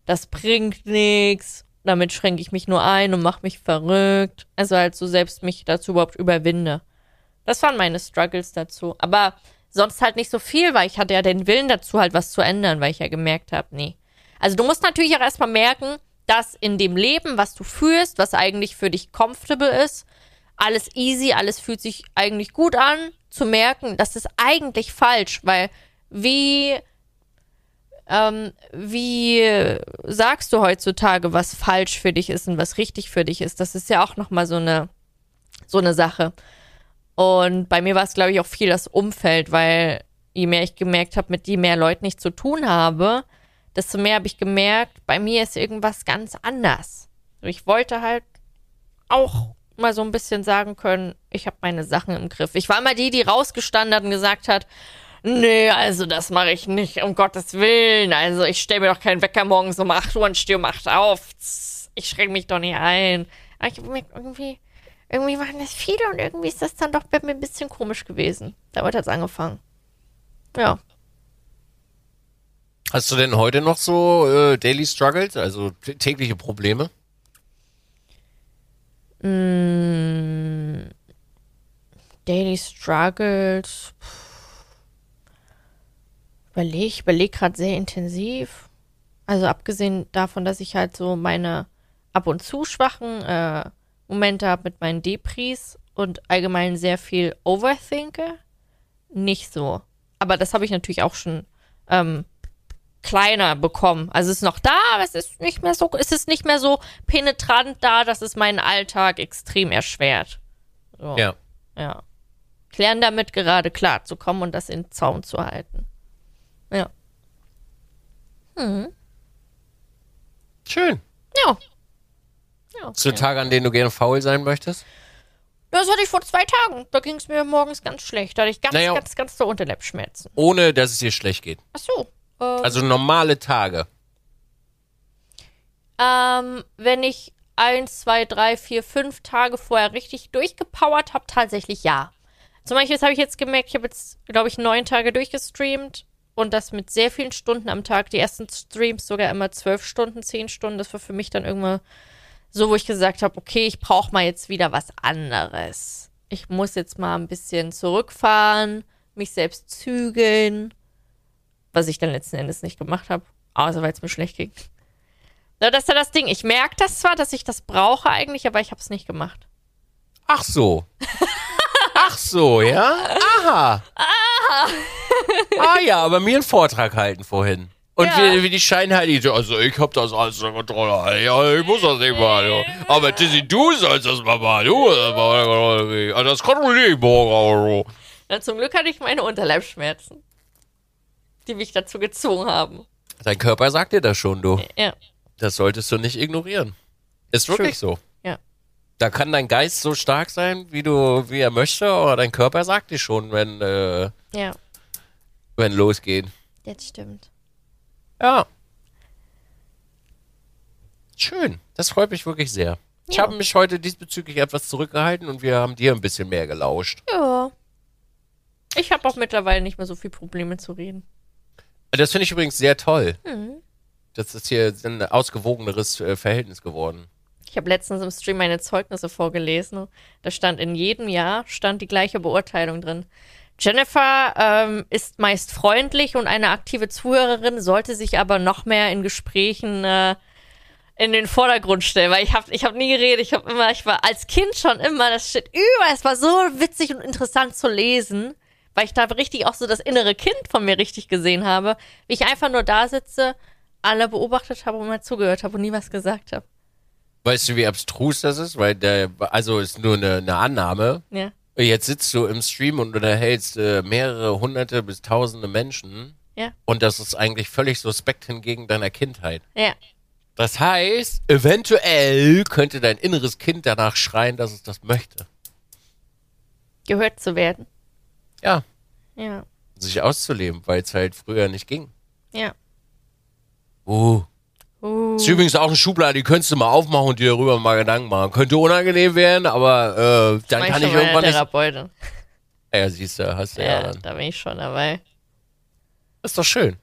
das bringt nichts. Damit schränke ich mich nur ein und mache mich verrückt. Also halt so selbst mich dazu überhaupt überwinde. Das waren meine Struggles dazu. Aber sonst halt nicht so viel, weil ich hatte ja den Willen dazu, halt was zu ändern, weil ich ja gemerkt habe, nee. Also du musst natürlich auch erstmal merken, dass in dem Leben, was du führst, was eigentlich für dich comfortable ist, alles easy, alles fühlt sich eigentlich gut an, zu merken, das ist eigentlich falsch, weil wie, ähm, wie sagst du heutzutage, was falsch für dich ist und was richtig für dich ist? Das ist ja auch nochmal so eine, so eine Sache. Und bei mir war es, glaube ich, auch viel das Umfeld, weil je mehr ich gemerkt habe, mit je mehr Leuten ich zu tun habe, desto mehr habe ich gemerkt, bei mir ist irgendwas ganz anders. Ich wollte halt auch mal so ein bisschen sagen können, ich habe meine Sachen im Griff. Ich war immer die, die rausgestanden hat und gesagt hat, nee, also das mache ich nicht, um Gottes Willen. Also ich stelle mir doch keinen Wecker morgens um 8 Uhr und stehe um 8 auf. Ich schränke mich doch nicht ein. Aber ich habe mir irgendwie, irgendwie waren das viele und irgendwie ist das dann doch bei mir ein bisschen komisch gewesen. Damit hat es angefangen. Ja. Hast du denn heute noch so äh, Daily Struggles, also tägliche Probleme? Mm, Daily Struggles. Überlege, ich überlege gerade sehr intensiv. Also abgesehen davon, dass ich halt so meine ab und zu schwachen äh, Momente habe mit meinen Depris und allgemein sehr viel overthinke, nicht so. Aber das habe ich natürlich auch schon ähm, kleiner bekommen. Also es ist noch da, aber es ist nicht mehr so, es ist nicht mehr so penetrant da, dass es meinen Alltag extrem erschwert. So. Ja. Ja. Klären damit gerade klar zu kommen und das in Zaun zu halten. Ja. Hm. Schön. Ja. Ja Zu Tagen, an denen du gerne faul sein möchtest? Das hatte ich vor zwei Tagen. Da ging es mir morgens ganz schlecht. Da hatte ich ganz, naja, ganz, ganz so Unterleibschmerzen. Ohne, dass es dir schlecht geht. Ach so. Ähm, also normale Tage. Ähm, wenn ich eins, zwei, drei, vier, fünf Tage vorher richtig durchgepowert habe, tatsächlich ja. Zum Beispiel habe ich jetzt gemerkt, ich habe jetzt, glaube ich, neun Tage durchgestreamt und das mit sehr vielen Stunden am Tag. Die ersten Streams sogar immer zwölf Stunden, zehn Stunden. Das war für mich dann irgendwann so, wo ich gesagt habe, okay, ich brauche mal jetzt wieder was anderes. Ich muss jetzt mal ein bisschen zurückfahren, mich selbst zügeln was ich dann letzten Endes nicht gemacht habe. Außer weil es mir schlecht ging. Ja, das ist ja das Ding. Ich merke das zwar, dass ich das brauche eigentlich, aber ich habe es nicht gemacht. Ach so. Ach so, ja? Aha. Aha. ah ja, aber mir einen Vortrag halten vorhin. Und ja. wie, wie die Scheinheilige, also ich hab das alles unter Kontrolle. Ja, ich muss das nicht machen. Aber Tizzy, du sollst das mal machen. Du, also das kann du nicht morgen. Ja, zum Glück hatte ich meine Unterleibsschmerzen die mich dazu gezwungen haben. Dein Körper sagt dir das schon, du. Ja. Das solltest du nicht ignorieren. Ist wirklich True. so. Ja. Da kann dein Geist so stark sein, wie du, wie er möchte, aber dein Körper sagt dir schon, wenn, äh, ja. wenn losgeht. Das stimmt. Ja. Schön. Das freut mich wirklich sehr. Ja. Ich habe mich heute diesbezüglich etwas zurückgehalten und wir haben dir ein bisschen mehr gelauscht. Ja. Ich habe auch mittlerweile nicht mehr so viel Probleme zu reden. Das finde ich übrigens sehr toll. Mhm. Das ist hier ein ausgewogeneres äh, Verhältnis geworden. Ich habe letztens im Stream meine Zeugnisse vorgelesen. Da stand in jedem Jahr stand die gleiche Beurteilung drin. Jennifer ähm, ist meist freundlich und eine aktive Zuhörerin, sollte sich aber noch mehr in Gesprächen äh, in den Vordergrund stellen, weil ich habe ich hab nie geredet, ich habe immer, ich war als Kind schon immer, das steht über, es war so witzig und interessant zu lesen, weil ich da richtig auch so das innere Kind von mir richtig gesehen habe, wie ich einfach nur da sitze, alle beobachtet habe und mal zugehört habe und nie was gesagt habe. Weißt du, wie abstrus das ist? Weil der, also ist nur eine, eine Annahme. Ja. Jetzt sitzt du im Stream und unterhältst äh, mehrere hunderte bis tausende Menschen. Ja. Und das ist eigentlich völlig suspekt hingegen deiner Kindheit. Ja. Das heißt, eventuell könnte dein inneres Kind danach schreien, dass es das möchte. Gehört zu werden. Ja. Ja. Sich auszuleben, weil es halt früher nicht ging. Ja. Uh. Uh. Ist übrigens auch eine Schublade, die könntest du mal aufmachen und dir darüber mal Gedanken machen. Könnte unangenehm werden, aber äh, dann kann ich irgendwann nicht. Therapeutin. Ja, siehst du, hast du ja, Ja, dann. da bin ich schon dabei. Ist doch schön.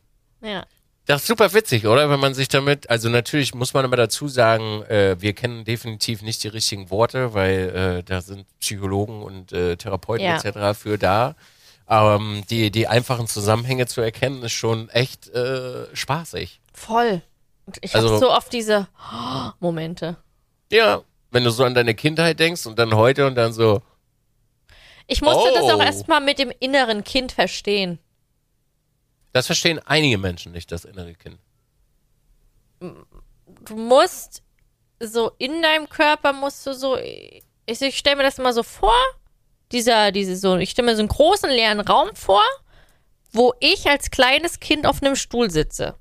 Ja. Das ist super witzig, oder? Wenn man sich damit, also natürlich muss man aber dazu sagen, äh, wir kennen definitiv nicht die richtigen Worte, weil äh, da sind Psychologen und äh, Therapeuten Ja. etc. für da. Ähm, die, die einfachen Zusammenhänge zu erkennen, ist schon echt äh, spaßig. Voll. Ich Also- habe so oft diese Momente. Ja, wenn du so an deine Kindheit denkst und dann heute und dann so, Ich musste das Oh. auch erstmal mit dem inneren Kind verstehen. das verstehen einige Menschen nicht, das innere Kind. Du musst so in deinem Körper musst du so, ich, ich stelle mir das immer so vor, dieser, diese so, ich stelle mir so einen großen leeren Raum vor, wo ich als kleines Kind auf einem Stuhl sitze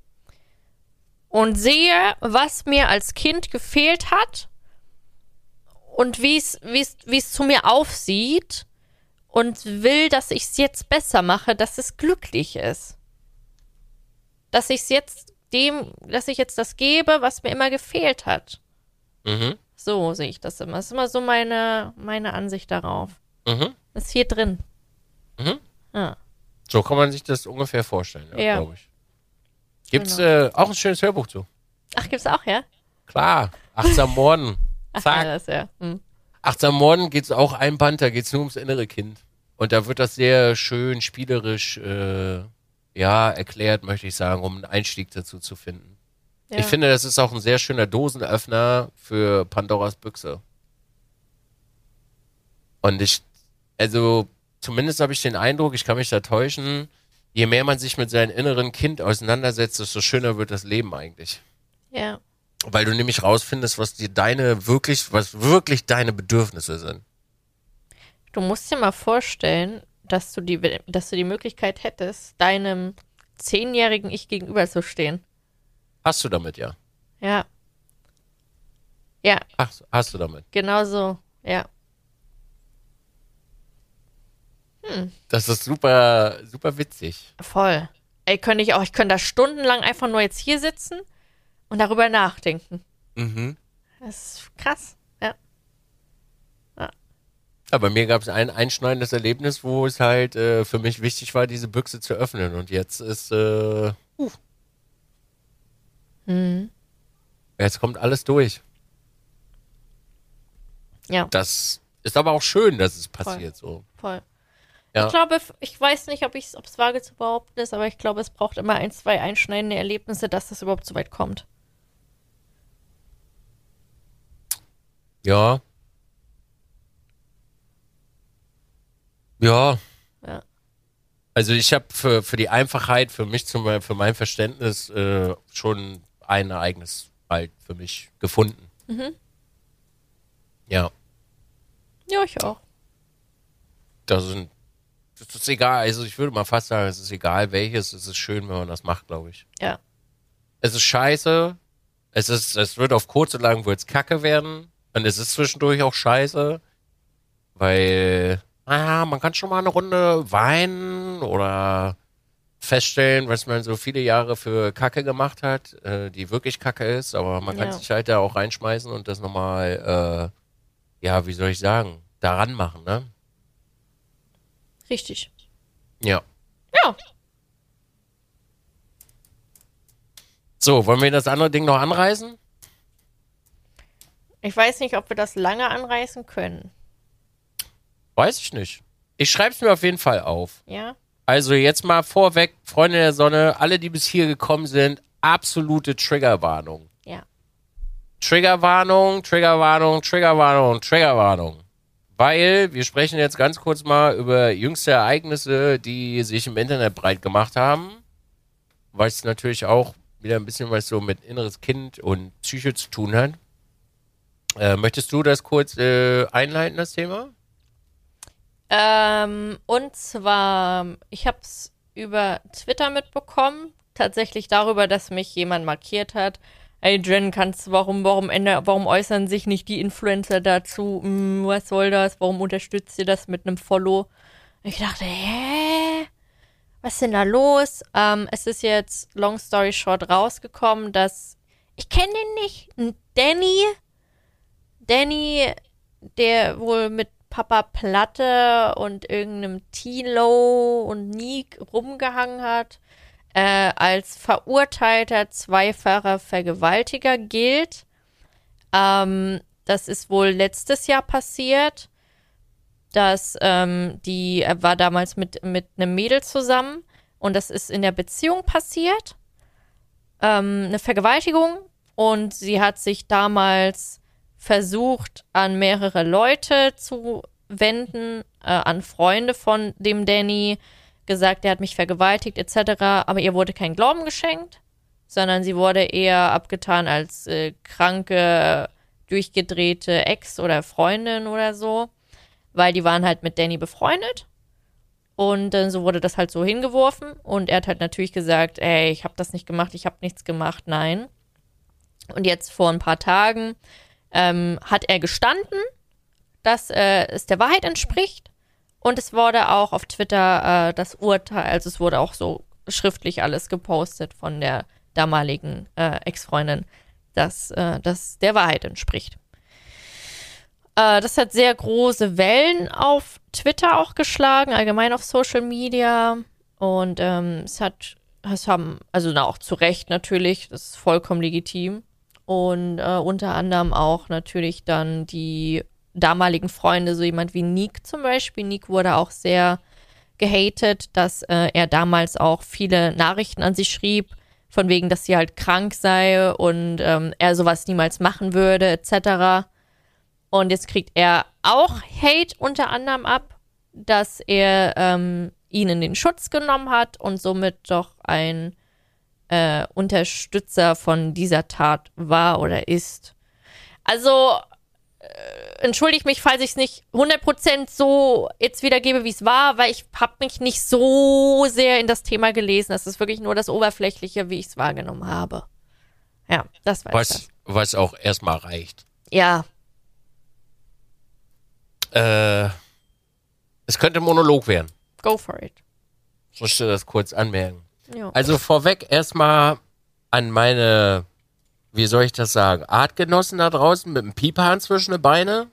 und sehe, was mir als Kind gefehlt hat und wie es zu mir aufsieht und will, dass ich es jetzt besser mache, dass es glücklich ist. Dass ich es jetzt dem, dass ich jetzt das gebe, was mir immer gefehlt hat. Mhm. So sehe ich das immer. Das ist immer so meine, meine Ansicht darauf. Mhm. Das ist hier drin. Mhm. Ja. So kann man sich das ungefähr vorstellen, Ja. glaube ich. Gibt's Genau. äh, auch ein schönes Hörbuch zu? Ach, gibt's auch, ja? Klar, achtsam Morden. Ach, Zack. ja, das, ja. Hm. Achtsam Morden geht's auch ein Band, da geht's nur ums innere Kind. Und da wird das sehr schön spielerisch, äh, ja, erklärt, möchte ich sagen, um einen Einstieg dazu zu finden. ja. Ich finde, das ist auch ein sehr schöner Dosenöffner für Pandoras Büchse. Und ich, also, zumindest habe ich den Eindruck, ich kann mich da täuschen, je mehr man sich mit seinem inneren Kind auseinandersetzt, desto schöner wird das Leben eigentlich. ja. Weil du nämlich rausfindest, was dir deine wirklich, was wirklich deine Bedürfnisse sind. Du musst dir mal vorstellen, dass du die, dass du die Möglichkeit hättest, deinem zehnjährigen Ich gegenüberzustehen. Hast du damit, ja. Ja. Ja, Ach, hast du damit. genau so. Ja. Das ist super, super witzig. Voll. Ey, könnte ich auch, ich könnte da stundenlang einfach nur jetzt hier sitzen und darüber nachdenken. Mhm. Das ist krass. Ja. Ja, bei mir gab es ein einschneidendes Erlebnis, wo es halt äh, für mich wichtig war, diese Büchse zu öffnen. Und jetzt ist, äh, uh, Mhm. jetzt kommt alles durch. Ja, Das ist aber auch schön, dass es passiert so. voll. Ja. Ich glaube, ich weiß nicht, ob es vage zu behaupten ist, aber ich glaube, es braucht immer ein, zwei einschneidende Erlebnisse, dass das überhaupt so weit kommt. Ja. Ja. Ja. Also ich habe für, für die Einfachheit, für mich zum für mein Verständnis äh, schon ein Ereignis halt für mich gefunden. Mhm. Ja. Ja, ich auch. Das sind das ist egal, also ich würde mal fast sagen, es ist egal welches, es ist schön, wenn man das macht, glaube ich. Ja. Es ist scheiße, es ist, es wird auf kurz und lang wird's kacke werden und es ist zwischendurch auch scheiße, weil, naja, man kann schon mal eine Runde weinen oder feststellen, was man so viele Jahre für Kacke gemacht hat, äh, die wirklich Kacke ist, aber man kann Ja. sich halt da auch reinschmeißen und das nochmal, äh, ja, wie soll ich sagen, daran machen, ne? Richtig. Ja. Ja. So, wollen wir das andere Ding noch anreißen? Ich weiß nicht, ob wir das lange anreißen können. Weiß ich nicht. Ich schreibe es mir auf jeden Fall auf. Ja. Also jetzt mal vorweg, Freunde der Sonne, alle, die bis hier gekommen sind, absolute Triggerwarnung. Ja. Triggerwarnung, Triggerwarnung, Triggerwarnung, Triggerwarnung. Weil wir sprechen jetzt ganz kurz mal über jüngste Ereignisse, die sich im Internet breit gemacht haben. Was natürlich auch wieder ein bisschen was so mit inneres Kind und Psyche zu tun hat. Äh, möchtest du das kurz äh, einleiten, das Thema? Ähm, und zwar, ich habe es über Twitter mitbekommen, tatsächlich darüber, dass mich jemand markiert hat. Ey Jen, kannst warum, warum, warum äußern sich nicht die Influencer dazu? Hm, was soll das? Warum unterstützt ihr das mit einem Follow? Ich dachte, hä? Was ist denn da los? Ähm, es ist jetzt, long story short, rausgekommen, dass ich kenne den nicht. Danny, Danny, der wohl mit Papa Platte und irgendeinem Tilo und Nick rumgehangen hat, äh, als verurteilter zweifacher Vergewaltiger gilt. Ähm, das ist wohl letztes Jahr passiert. Dass ähm, die er war damals mit, mit einem Mädel zusammen und das ist in der Beziehung passiert. Ähm, eine Vergewaltigung und sie hat sich damals versucht, an mehrere Leute zu wenden, äh, an Freunde von dem Danny, gesagt, er hat mich vergewaltigt etc., aber ihr wurde kein Glauben geschenkt, sondern sie wurde eher abgetan als äh, kranke, durchgedrehte Ex oder Freundin oder so, weil die waren halt mit Danny befreundet. Und dann so wurde das halt so hingeworfen und er hat halt natürlich gesagt, ey, ich habe das nicht gemacht, ich habe nichts gemacht, nein. Und jetzt vor ein paar Tagen ähm, hat er gestanden, dass äh, es der Wahrheit entspricht. Und es wurde auch auf Twitter äh, das Urteil, also es wurde auch so schriftlich alles gepostet von der damaligen äh, Ex-Freundin, dass äh, das der Wahrheit entspricht. Äh, das hat sehr große Wellen auf Twitter auch geschlagen, allgemein auf Social Media. Und ähm, es hat, es haben, also na, auch zu Recht natürlich, das ist vollkommen legitim und äh, unter anderem auch natürlich dann die damaligen Freunde, so jemand wie Nick zum Beispiel. Nick wurde auch sehr gehatet, dass äh, er damals auch viele Nachrichten an sie schrieb, von wegen, dass sie halt krank sei und ähm, er sowas niemals machen würde, etc. Und jetzt kriegt er auch Hate unter anderem ab, dass er ähm, ihn den Schutz genommen hat und somit doch ein äh, Unterstützer von dieser Tat war oder ist. Also, äh, entschuldige mich, falls ich es nicht 100% so jetzt wiedergebe, wie es war, weil ich habe mich nicht so sehr in das Thema gelesen. Das ist wirklich nur das Oberflächliche, wie ich es wahrgenommen habe. Ja, das war was, das. Was auch erstmal reicht. Ja. Äh, es könnte Monolog werden. Go for it. Ich musste das kurz anmerken. Also vorweg erstmal an meine, wie soll ich das sagen, Artgenossen da draußen mit einem Piephahn zwischen den Beine.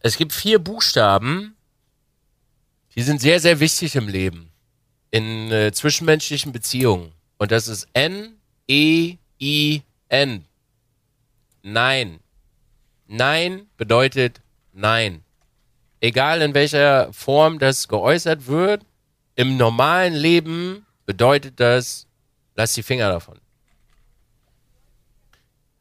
Es gibt vier Buchstaben, die sind sehr, sehr wichtig im Leben. In äh, zwischenmenschlichen Beziehungen. Und das ist N, E, I, N. Nein. Nein bedeutet Nein. Egal in welcher Form das geäußert wird, im normalen Leben bedeutet das, lass die Finger davon.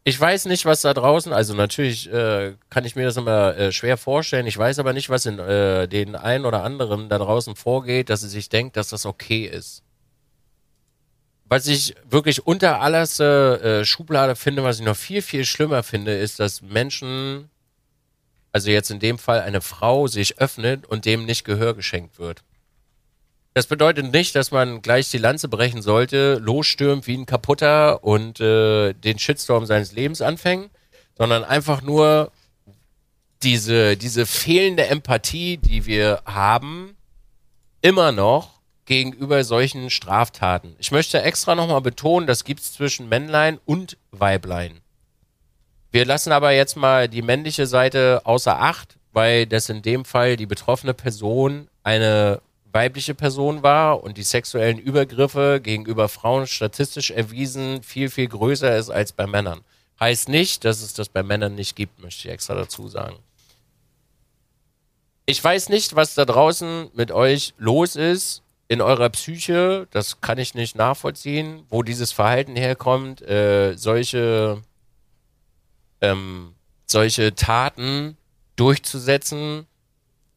Ich weiß nicht, was da draußen, also natürlich äh, kann ich mir das immer äh, schwer vorstellen. Ich weiß aber nicht, was in äh, den einen oder anderen da draußen vorgeht, dass sie sich denkt, dass das okay ist. Was ich wirklich unter allerste äh, Schublade finde, was ich noch viel, viel schlimmer finde, ist, dass Menschen, also jetzt in dem Fall eine Frau, sich öffnet und dem nicht Gehör geschenkt wird. Das bedeutet nicht, dass man gleich die Lanze brechen sollte, losstürmt wie ein Kaputter und äh, den Shitstorm seines Lebens anfängt, sondern einfach nur diese, diese fehlende Empathie, die wir haben, immer noch gegenüber solchen Straftaten. Ich möchte extra nochmal betonen, das gibt es zwischen Männlein und Weiblein. Wir lassen aber jetzt mal die männliche Seite außer Acht, weil das in dem Fall die betroffene Person eine weibliche Person war und die sexuellen Übergriffe gegenüber Frauen statistisch erwiesen viel, viel größer ist als bei Männern. Heißt nicht, dass es das bei Männern nicht gibt, möchte ich extra dazu sagen. Ich weiß nicht, was da draußen mit euch los ist in eurer Psyche. Das kann ich nicht nachvollziehen, wo dieses Verhalten herkommt, äh, solche, ähm, solche Taten durchzusetzen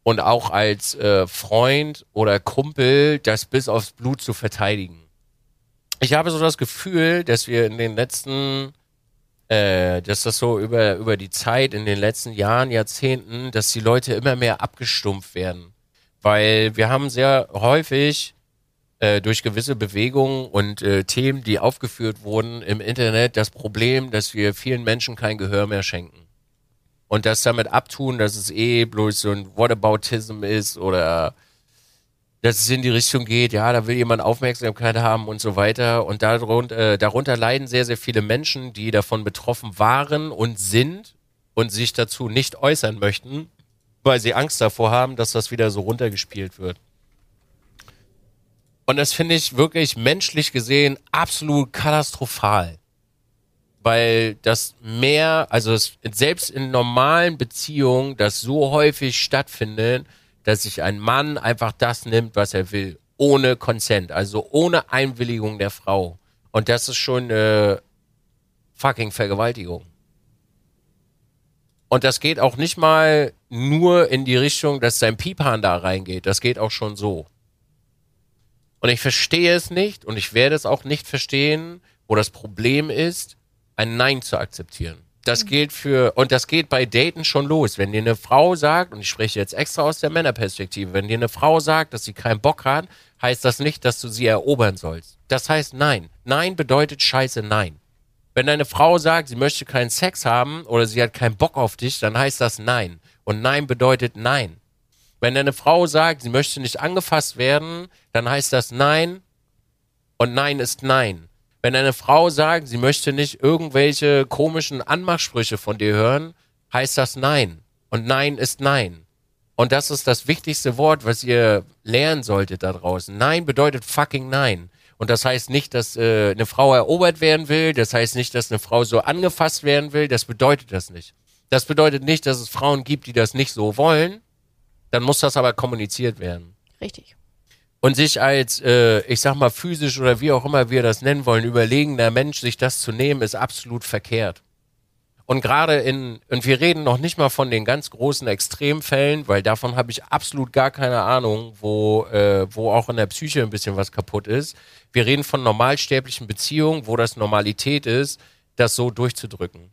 und auch als äh, Freund oder Kumpel das bis aufs Blut zu verteidigen. Ich habe so das Gefühl, dass wir in den letzten äh, dass das so über, über die Zeit in den letzten Jahren, Jahrzehnten, dass die Leute immer mehr abgestumpft werden. Weil wir haben sehr häufig äh, durch gewisse Bewegungen und äh, Themen, die aufgeführt wurden im Internet, das Problem, dass wir vielen Menschen kein Gehör mehr schenken. Und das damit abtun, dass es eh bloß so ein Whataboutism ist oder dass es in die Richtung geht, ja, da will jemand Aufmerksamkeit haben und so weiter. Und darunter, äh, darunter leiden sehr, sehr viele Menschen, die davon betroffen waren und sind und sich dazu nicht äußern möchten, weil sie Angst davor haben, dass das wieder so runtergespielt wird. Und das finde ich wirklich menschlich gesehen absolut katastrophal. Weil das mehr, also es, selbst in normalen Beziehungen, das so häufig stattfindet, dass sich ein Mann einfach das nimmt, was er will, ohne Consent, also ohne Einwilligung der Frau. Und das ist schon eine fucking Vergewaltigung. Und das geht auch nicht mal nur in die Richtung, dass sein Piepan da reingeht. Das geht auch schon so. Und ich verstehe es nicht und ich werde es auch nicht verstehen, wo das Problem ist, ein Nein zu akzeptieren. Das mhm. gilt für, und das geht bei Daten schon los. Wenn dir eine Frau sagt, und ich spreche jetzt extra aus der Männerperspektive, wenn dir eine Frau sagt, dass sie keinen Bock hat, heißt das nicht, dass du sie erobern sollst. Das heißt nein. Nein bedeutet scheiße nein. Wenn deine Frau sagt, sie möchte keinen Sex haben oder sie hat keinen Bock auf dich, dann heißt das nein. Und nein bedeutet nein. Wenn deine Frau sagt, sie möchte nicht angefasst werden, dann heißt das nein. Und nein ist nein. Wenn eine Frau sagt, sie möchte nicht irgendwelche komischen Anmachsprüche von dir hören, heißt das Nein. Und Nein ist Nein. Und das ist das wichtigste Wort, was ihr lernen solltet da draußen. Nein bedeutet fucking Nein. Und das heißt nicht, dass äh, eine Frau erobert werden will. Das heißt nicht, dass eine Frau so angefasst werden will. Das bedeutet das nicht. Das bedeutet nicht, dass es Frauen gibt, die das nicht so wollen. Dann muss das aber kommuniziert werden. Richtig und sich als, äh, ich sag mal, physisch oder wie auch immer wir das nennen wollen, überlegener Mensch, sich das zu nehmen, ist absolut verkehrt. Und gerade in, und wir reden noch nicht mal von den ganz großen Extremfällen, weil davon habe ich absolut gar keine Ahnung, wo, äh, wo auch in der Psyche ein bisschen was kaputt ist. Wir reden von normalsterblichen Beziehungen, wo das Normalität ist, das so durchzudrücken.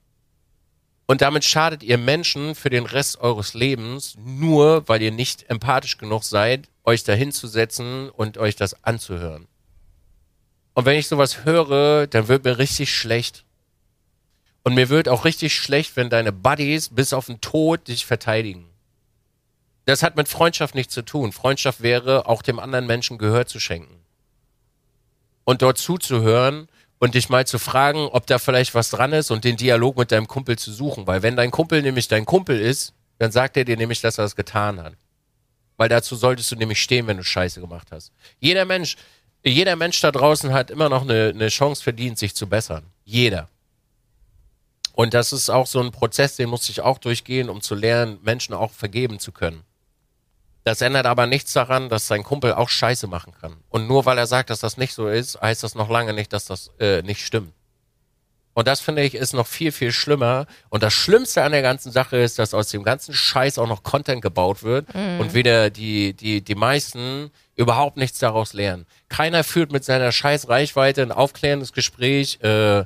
Und damit schadet ihr Menschen für den Rest eures Lebens nur, weil ihr nicht empathisch genug seid, euch da hinzusetzen und euch das anzuhören. Und wenn ich sowas höre, dann wird mir richtig schlecht. Und mir wird auch richtig schlecht, wenn deine Buddies bis auf den Tod dich verteidigen. Das hat mit Freundschaft nichts zu tun. Freundschaft wäre, auch dem anderen Menschen Gehör zu schenken. Und dort zuzuhören und dich mal zu fragen, ob da vielleicht was dran ist und den Dialog mit deinem Kumpel zu suchen. Weil wenn dein Kumpel nämlich dein Kumpel ist, dann sagt er dir nämlich, dass er es das getan hat. Weil dazu solltest du nämlich stehen, wenn du Scheiße gemacht hast. Jeder Mensch, jeder Mensch da draußen hat immer noch eine, eine Chance verdient, sich zu bessern. Jeder. Und das ist auch so ein Prozess, den muss ich auch durchgehen, um zu lernen, Menschen auch vergeben zu können. Das ändert aber nichts daran, dass sein Kumpel auch Scheiße machen kann. Und nur weil er sagt, dass das nicht so ist, heißt das noch lange nicht, dass das äh, nicht stimmt. Und das finde ich ist noch viel, viel schlimmer. Und das Schlimmste an der ganzen Sache ist, dass aus dem ganzen Scheiß auch noch Content gebaut wird mhm. und wieder die, die, die meisten überhaupt nichts daraus lernen. Keiner führt mit seiner scheiß Reichweite ein aufklärendes Gespräch. Äh,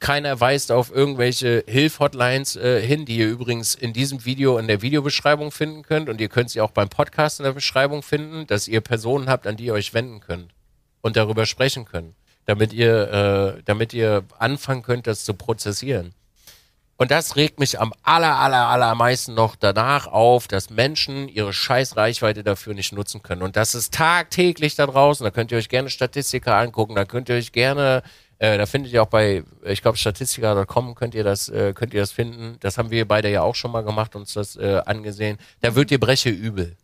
keiner weist auf irgendwelche Hilf-Hotlines äh, hin, die ihr übrigens in diesem Video in der Videobeschreibung finden könnt. Und ihr könnt sie auch beim Podcast in der Beschreibung finden, dass ihr Personen habt, an die ihr euch wenden könnt und darüber sprechen könnt damit ihr, äh, damit ihr anfangen könnt, das zu prozessieren. Und das regt mich am aller, aller, allermeisten noch danach auf, dass Menschen ihre scheiß Reichweite dafür nicht nutzen können. Und das ist tagtäglich da draußen. Da könnt ihr euch gerne Statistiker angucken. Da könnt ihr euch gerne, äh, da findet ihr auch bei, ich glaube, statistiker.com könnt ihr das, äh, könnt ihr das finden. Das haben wir beide ja auch schon mal gemacht, uns das äh, angesehen. Da wird ihr breche übel.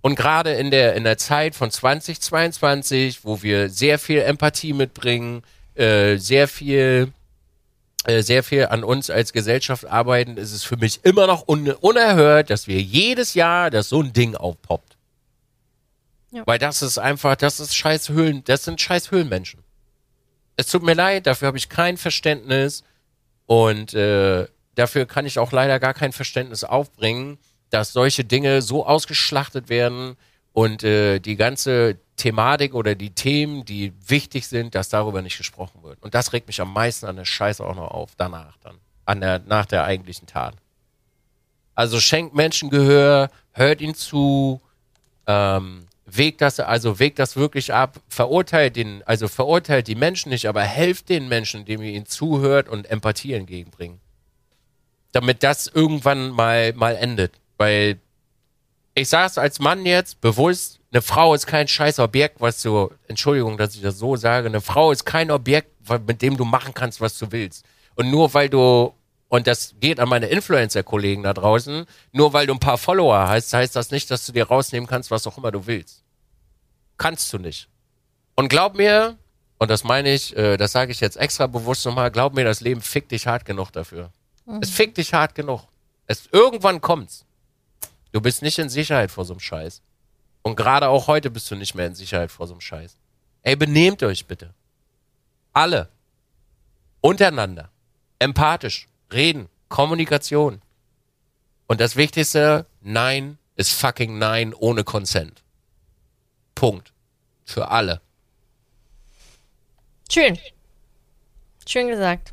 Und gerade in der, in der Zeit von 2022, wo wir sehr viel Empathie mitbringen, äh, sehr viel, äh, sehr viel an uns als Gesellschaft arbeiten, ist es für mich immer noch un unerhört, dass wir jedes Jahr, dass so ein Ding aufpoppt. Ja. Weil das ist einfach, das ist scheiß Höhlen, das sind scheiß Höhlenmenschen. Es tut mir leid, dafür habe ich kein Verständnis und äh, dafür kann ich auch leider gar kein Verständnis aufbringen dass solche Dinge so ausgeschlachtet werden und äh, die ganze Thematik oder die Themen, die wichtig sind, dass darüber nicht gesprochen wird. Und das regt mich am meisten an der Scheiße auch noch auf, danach dann, an der, nach der eigentlichen Tat. Also schenkt Menschen Gehör, hört ihnen zu, ähm, wägt das, also wägt das wirklich ab, verurteilt den, also verurteilt die Menschen nicht, aber helft den Menschen, indem ihr ihnen zuhört und Empathie entgegenbringt. Damit das irgendwann mal, mal endet. Weil ich sage es als Mann jetzt bewusst, eine Frau ist kein scheiß Objekt, was du, Entschuldigung, dass ich das so sage, eine Frau ist kein Objekt, mit dem du machen kannst, was du willst. Und nur weil du, und das geht an meine Influencer-Kollegen da draußen, nur weil du ein paar Follower hast, heißt das nicht, dass du dir rausnehmen kannst, was auch immer du willst. Kannst du nicht. Und glaub mir, und das meine ich, äh, das sage ich jetzt extra bewusst nochmal, glaub mir, das Leben fickt dich hart genug dafür. Mhm. Es fickt dich hart genug. Es, irgendwann kommt's. Du bist nicht in Sicherheit vor so einem Scheiß. Und gerade auch heute bist du nicht mehr in Sicherheit vor so einem Scheiß. Ey, benehmt euch bitte. Alle. Untereinander. Empathisch. Reden. Kommunikation. Und das Wichtigste, Nein ist fucking Nein ohne Consent. Punkt. Für alle. Schön. Schön gesagt.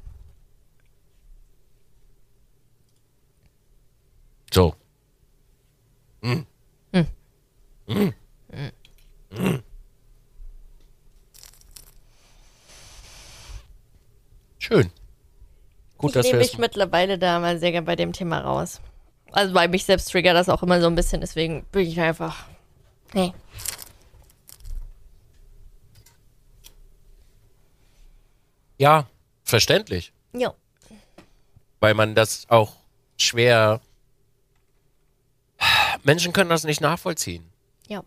So. Mm. Mm. Mm. Schön. Gut, ich dass nehme mich mittlerweile da mal sehr gerne bei dem Thema raus. Also weil mich selbst triggert das auch immer so ein bisschen, deswegen bin ich einfach. Nee. Ja, verständlich. Ja. Weil man das auch schwer Menschen können das nicht nachvollziehen. Ja.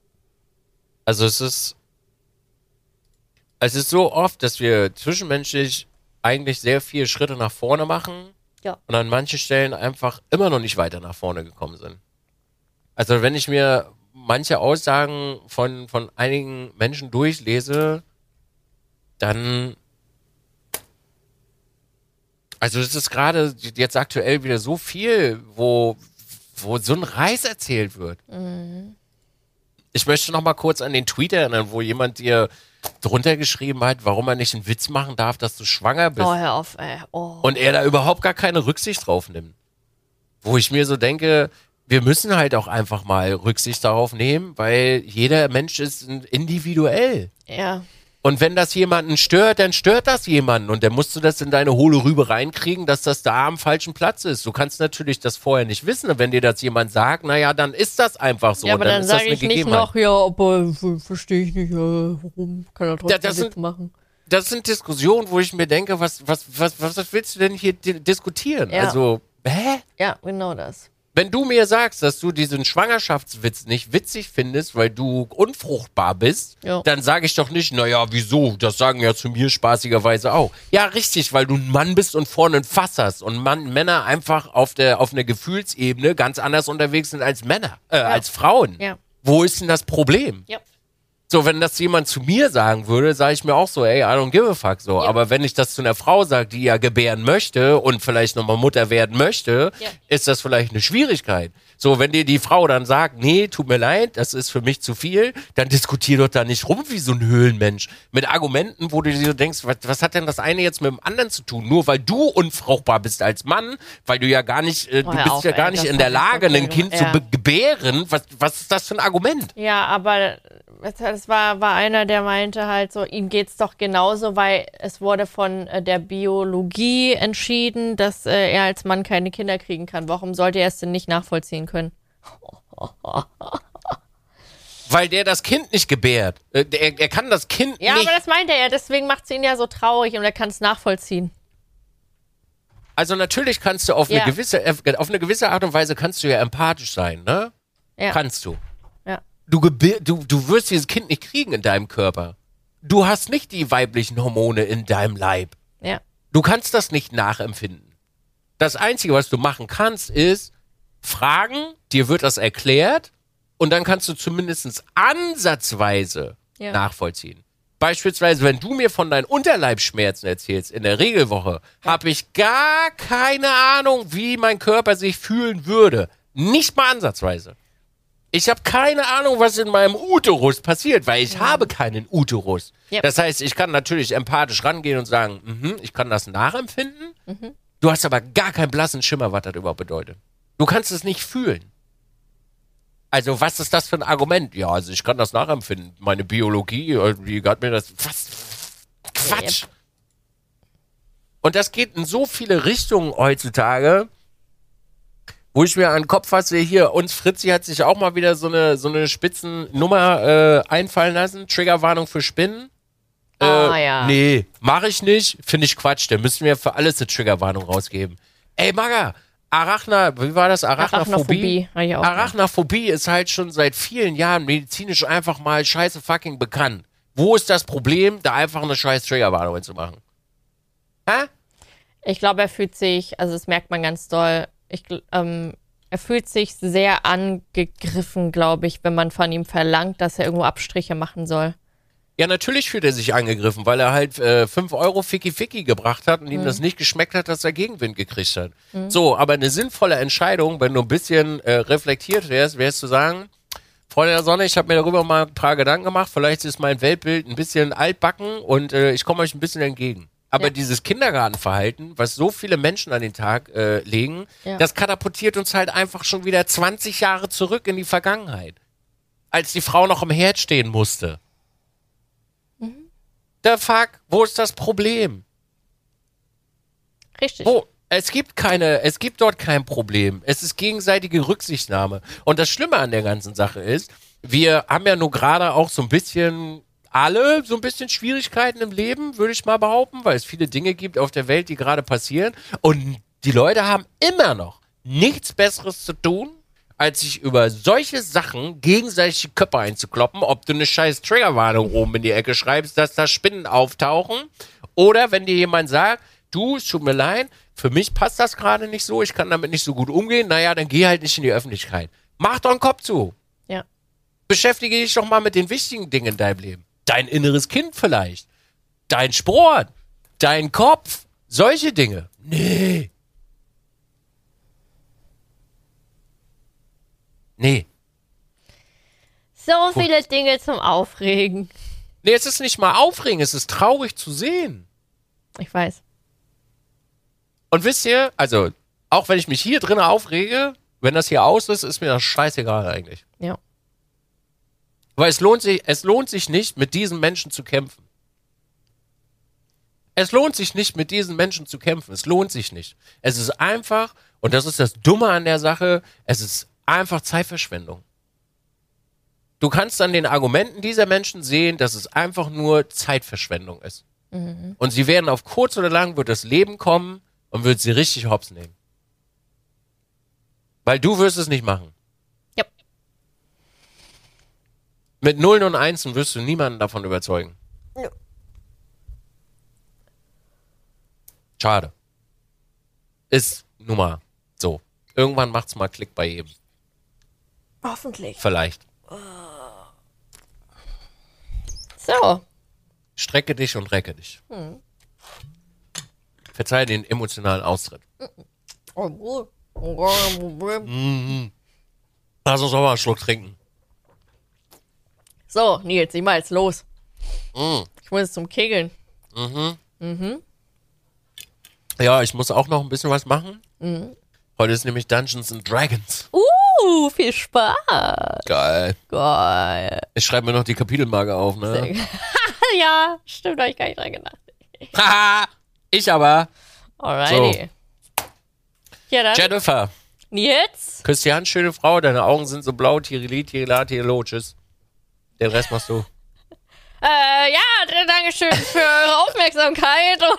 Also es ist, es ist so oft, dass wir zwischenmenschlich eigentlich sehr viele Schritte nach vorne machen ja. und an manchen Stellen einfach immer noch nicht weiter nach vorne gekommen sind. Also wenn ich mir manche Aussagen von, von einigen Menschen durchlese, dann also es ist gerade jetzt aktuell wieder so viel, wo wo so ein Reis erzählt wird. Mhm. Ich möchte noch mal kurz an den Tweet erinnern, wo jemand dir drunter geschrieben hat, warum er nicht einen Witz machen darf, dass du schwanger bist. Oh, hör auf, ey. Oh. Und er da überhaupt gar keine Rücksicht drauf nimmt. Wo ich mir so denke, wir müssen halt auch einfach mal Rücksicht darauf nehmen, weil jeder Mensch ist individuell. Ja. Und wenn das jemanden stört, dann stört das jemanden. Und dann musst du das in deine hohle Rübe reinkriegen, dass das da am falschen Platz ist. Du kannst natürlich das vorher nicht wissen. Und wenn dir das jemand sagt, naja, dann ist das einfach so. Ja, aber dann, dann sage ich nicht noch, ja, aber verstehe ich nicht, warum kann er trotzdem das sind, machen. Das sind Diskussionen, wo ich mir denke, was, was, was, was willst du denn hier diskutieren? Ja. Also, hä? Ja, genau das. Wenn du mir sagst, dass du diesen Schwangerschaftswitz nicht witzig findest, weil du unfruchtbar bist, jo. dann sage ich doch nicht, naja, wieso? Das sagen ja zu mir spaßigerweise auch. Ja, richtig, weil du ein Mann bist und vorne ein Fass hast und Mann, Männer einfach auf der auf einer Gefühlsebene ganz anders unterwegs sind als Männer, äh, ja. als Frauen. Ja. Wo ist denn das Problem? Ja. So, wenn das jemand zu mir sagen würde, sage ich mir auch so, ey, I don't give a fuck so. Ja. Aber wenn ich das zu einer Frau sage, die ja gebären möchte und vielleicht nochmal Mutter werden möchte, ja. ist das vielleicht eine Schwierigkeit. So, wenn dir die Frau dann sagt, nee, tut mir leid, das ist für mich zu viel, dann diskutier doch da nicht rum wie so ein Höhlenmensch. Mit Argumenten, wo du dir so denkst, was, was hat denn das eine jetzt mit dem anderen zu tun? Nur weil du unfruchtbar bist als Mann, weil du ja gar nicht, äh, du bist auf, ja gar ey, nicht in der Lage, ein Kind ja. zu gebären. Was, was ist das für ein Argument? Ja, aber das war, war einer, der meinte halt so, ihm geht's doch genauso, weil es wurde von äh, der Biologie entschieden, dass äh, er als Mann keine Kinder kriegen kann. Warum sollte er es denn nicht nachvollziehen können? Weil der das Kind nicht gebärt. Äh, er, er kann das Kind ja, nicht. Ja, aber das meinte er, deswegen macht es ihn ja so traurig und er kann es nachvollziehen. Also natürlich kannst du auf eine gewisse, auf eine gewisse Art und Weise kannst du ja empathisch sein, ne? Ja. Kannst du. Du, du, du wirst dieses Kind nicht kriegen in deinem Körper. Du hast nicht die weiblichen Hormone in deinem Leib. Ja. Du kannst das nicht nachempfinden. Das Einzige, was du machen kannst, ist fragen, dir wird das erklärt und dann kannst du zumindest ansatzweise ja. nachvollziehen. Beispielsweise, wenn du mir von deinen Unterleibsschmerzen erzählst in der Regelwoche, ja. habe ich gar keine Ahnung, wie mein Körper sich fühlen würde. Nicht mal ansatzweise. Ich habe keine Ahnung, was in meinem Uterus passiert, weil ich ja. habe keinen Uterus. Yep. Das heißt, ich kann natürlich empathisch rangehen und sagen, mh, ich kann das nachempfinden. Mhm. Du hast aber gar keinen blassen Schimmer, was das überhaupt bedeutet. Du kannst es nicht fühlen. Also, was ist das für ein Argument? Ja, also ich kann das nachempfinden. Meine Biologie, die hat mir das. Was? Quatsch! Yep. Und das geht in so viele Richtungen heutzutage, wo ich mir an den Kopf fasse, hier, uns Fritzi hat sich auch mal wieder so eine, so eine Spitzennummer äh, einfallen lassen. Triggerwarnung für Spinnen. Äh, ah, ja. Nee, mache ich nicht. Finde ich Quatsch. Da müssen wir für alles eine Triggerwarnung rausgeben. Ey, Maga, Arachna, wie war das? Arachnophobie? Arachnophobie, Arachnophobie ist halt schon seit vielen Jahren medizinisch einfach mal scheiße fucking bekannt. Wo ist das Problem, da einfach eine scheiß Triggerwarnung zu machen? Hä? Ich glaube, er fühlt sich, also das merkt man ganz doll, ich, ähm, er fühlt sich sehr angegriffen, glaube ich, wenn man von ihm verlangt, dass er irgendwo Abstriche machen soll. Ja, natürlich fühlt er sich angegriffen, weil er halt äh, 5 Euro Ficky Ficky gebracht hat und mhm. ihm das nicht geschmeckt hat, dass er Gegenwind gekriegt hat. Mhm. So, aber eine sinnvolle Entscheidung, wenn du ein bisschen äh, reflektiert wärst, wärst zu sagen, Freunde der Sonne, ich habe mir darüber mal ein paar Gedanken gemacht, vielleicht ist mein Weltbild ein bisschen altbacken und äh, ich komme euch ein bisschen entgegen. Aber ja. dieses Kindergartenverhalten, was so viele Menschen an den Tag äh, legen, ja. das katapultiert uns halt einfach schon wieder 20 Jahre zurück in die Vergangenheit. Als die Frau noch im Herd stehen musste. Mhm. Der Fuck, wo ist das Problem? Richtig. Wo? Es gibt keine, es gibt dort kein Problem. Es ist gegenseitige Rücksichtnahme. Und das Schlimme an der ganzen Sache ist, wir haben ja nur gerade auch so ein bisschen alle so ein bisschen Schwierigkeiten im Leben, würde ich mal behaupten, weil es viele Dinge gibt auf der Welt, die gerade passieren. Und die Leute haben immer noch nichts Besseres zu tun, als sich über solche Sachen gegenseitig die Köpfe einzukloppen, ob du eine scheiß Triggerwarnung oben in die Ecke schreibst, dass da Spinnen auftauchen. Oder wenn dir jemand sagt, du, es tut mir leid, für mich passt das gerade nicht so, ich kann damit nicht so gut umgehen, naja, dann geh halt nicht in die Öffentlichkeit. Mach doch einen Kopf zu. Ja. Beschäftige dich doch mal mit den wichtigen Dingen in deinem Leben dein inneres Kind vielleicht, dein Sport, dein Kopf, solche Dinge. Nee. Nee. So viele Gut. Dinge zum Aufregen. Nee, es ist nicht mal aufregen, es ist traurig zu sehen. Ich weiß. Und wisst ihr, also, auch wenn ich mich hier drin aufrege, wenn das hier aus ist, ist mir das scheißegal eigentlich. Ja. Weil es lohnt sich, es lohnt sich nicht, mit diesen Menschen zu kämpfen. Es lohnt sich nicht, mit diesen Menschen zu kämpfen. Es lohnt sich nicht. Es ist einfach, und das ist das Dumme an der Sache, es ist einfach Zeitverschwendung. Du kannst an den Argumenten dieser Menschen sehen, dass es einfach nur Zeitverschwendung ist. Mhm. Und sie werden auf kurz oder lang wird das Leben kommen und wird sie richtig hops nehmen. Weil du wirst es nicht machen. Mit Nullen und Einsen wirst du niemanden davon überzeugen. Ja. Schade. Ist nun mal so. Irgendwann macht's mal Klick bei jedem. Hoffentlich. Vielleicht. So. Strecke dich und recke dich. Hm. Verzeih den emotionalen Austritt. Mhm. Lass uns auch mal einen Schluck trinken. So, Nils, ich mal jetzt los. Mm. Ich muss jetzt zum Kegeln. Mhm. Mhm. Ja, ich muss auch noch ein bisschen was machen. Mhm. Heute ist nämlich Dungeons and Dragons. Uh, viel Spaß. Geil. Geil. Ich schreibe mir noch die Kapitelmarke auf, ne? ja, stimmt, da habe ich gar nicht dran gedacht. Haha, ich aber. Alrighty. So. Ja, dann. Jennifer. Nils? Christian, schöne Frau, deine Augen sind so blau, Tirili, Tirila, Tirilo, tschüss. Den Rest machst du. Äh, ja, Dankeschön für eure Aufmerksamkeit und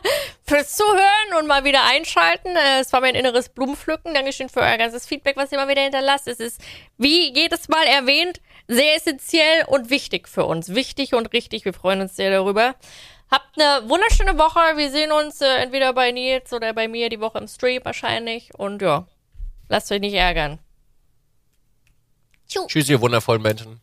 fürs Zuhören und mal wieder einschalten. Äh, es war mein inneres Blumenpflücken. Dankeschön für euer ganzes Feedback, was ihr mal wieder hinterlasst. Es ist, wie jedes Mal erwähnt, sehr essentiell und wichtig für uns. Wichtig und richtig. Wir freuen uns sehr darüber. Habt eine wunderschöne Woche. Wir sehen uns äh, entweder bei Nils oder bei mir die Woche im Stream wahrscheinlich. Und ja, lasst euch nicht ärgern. Tschüss, ihr wundervollen Menschen.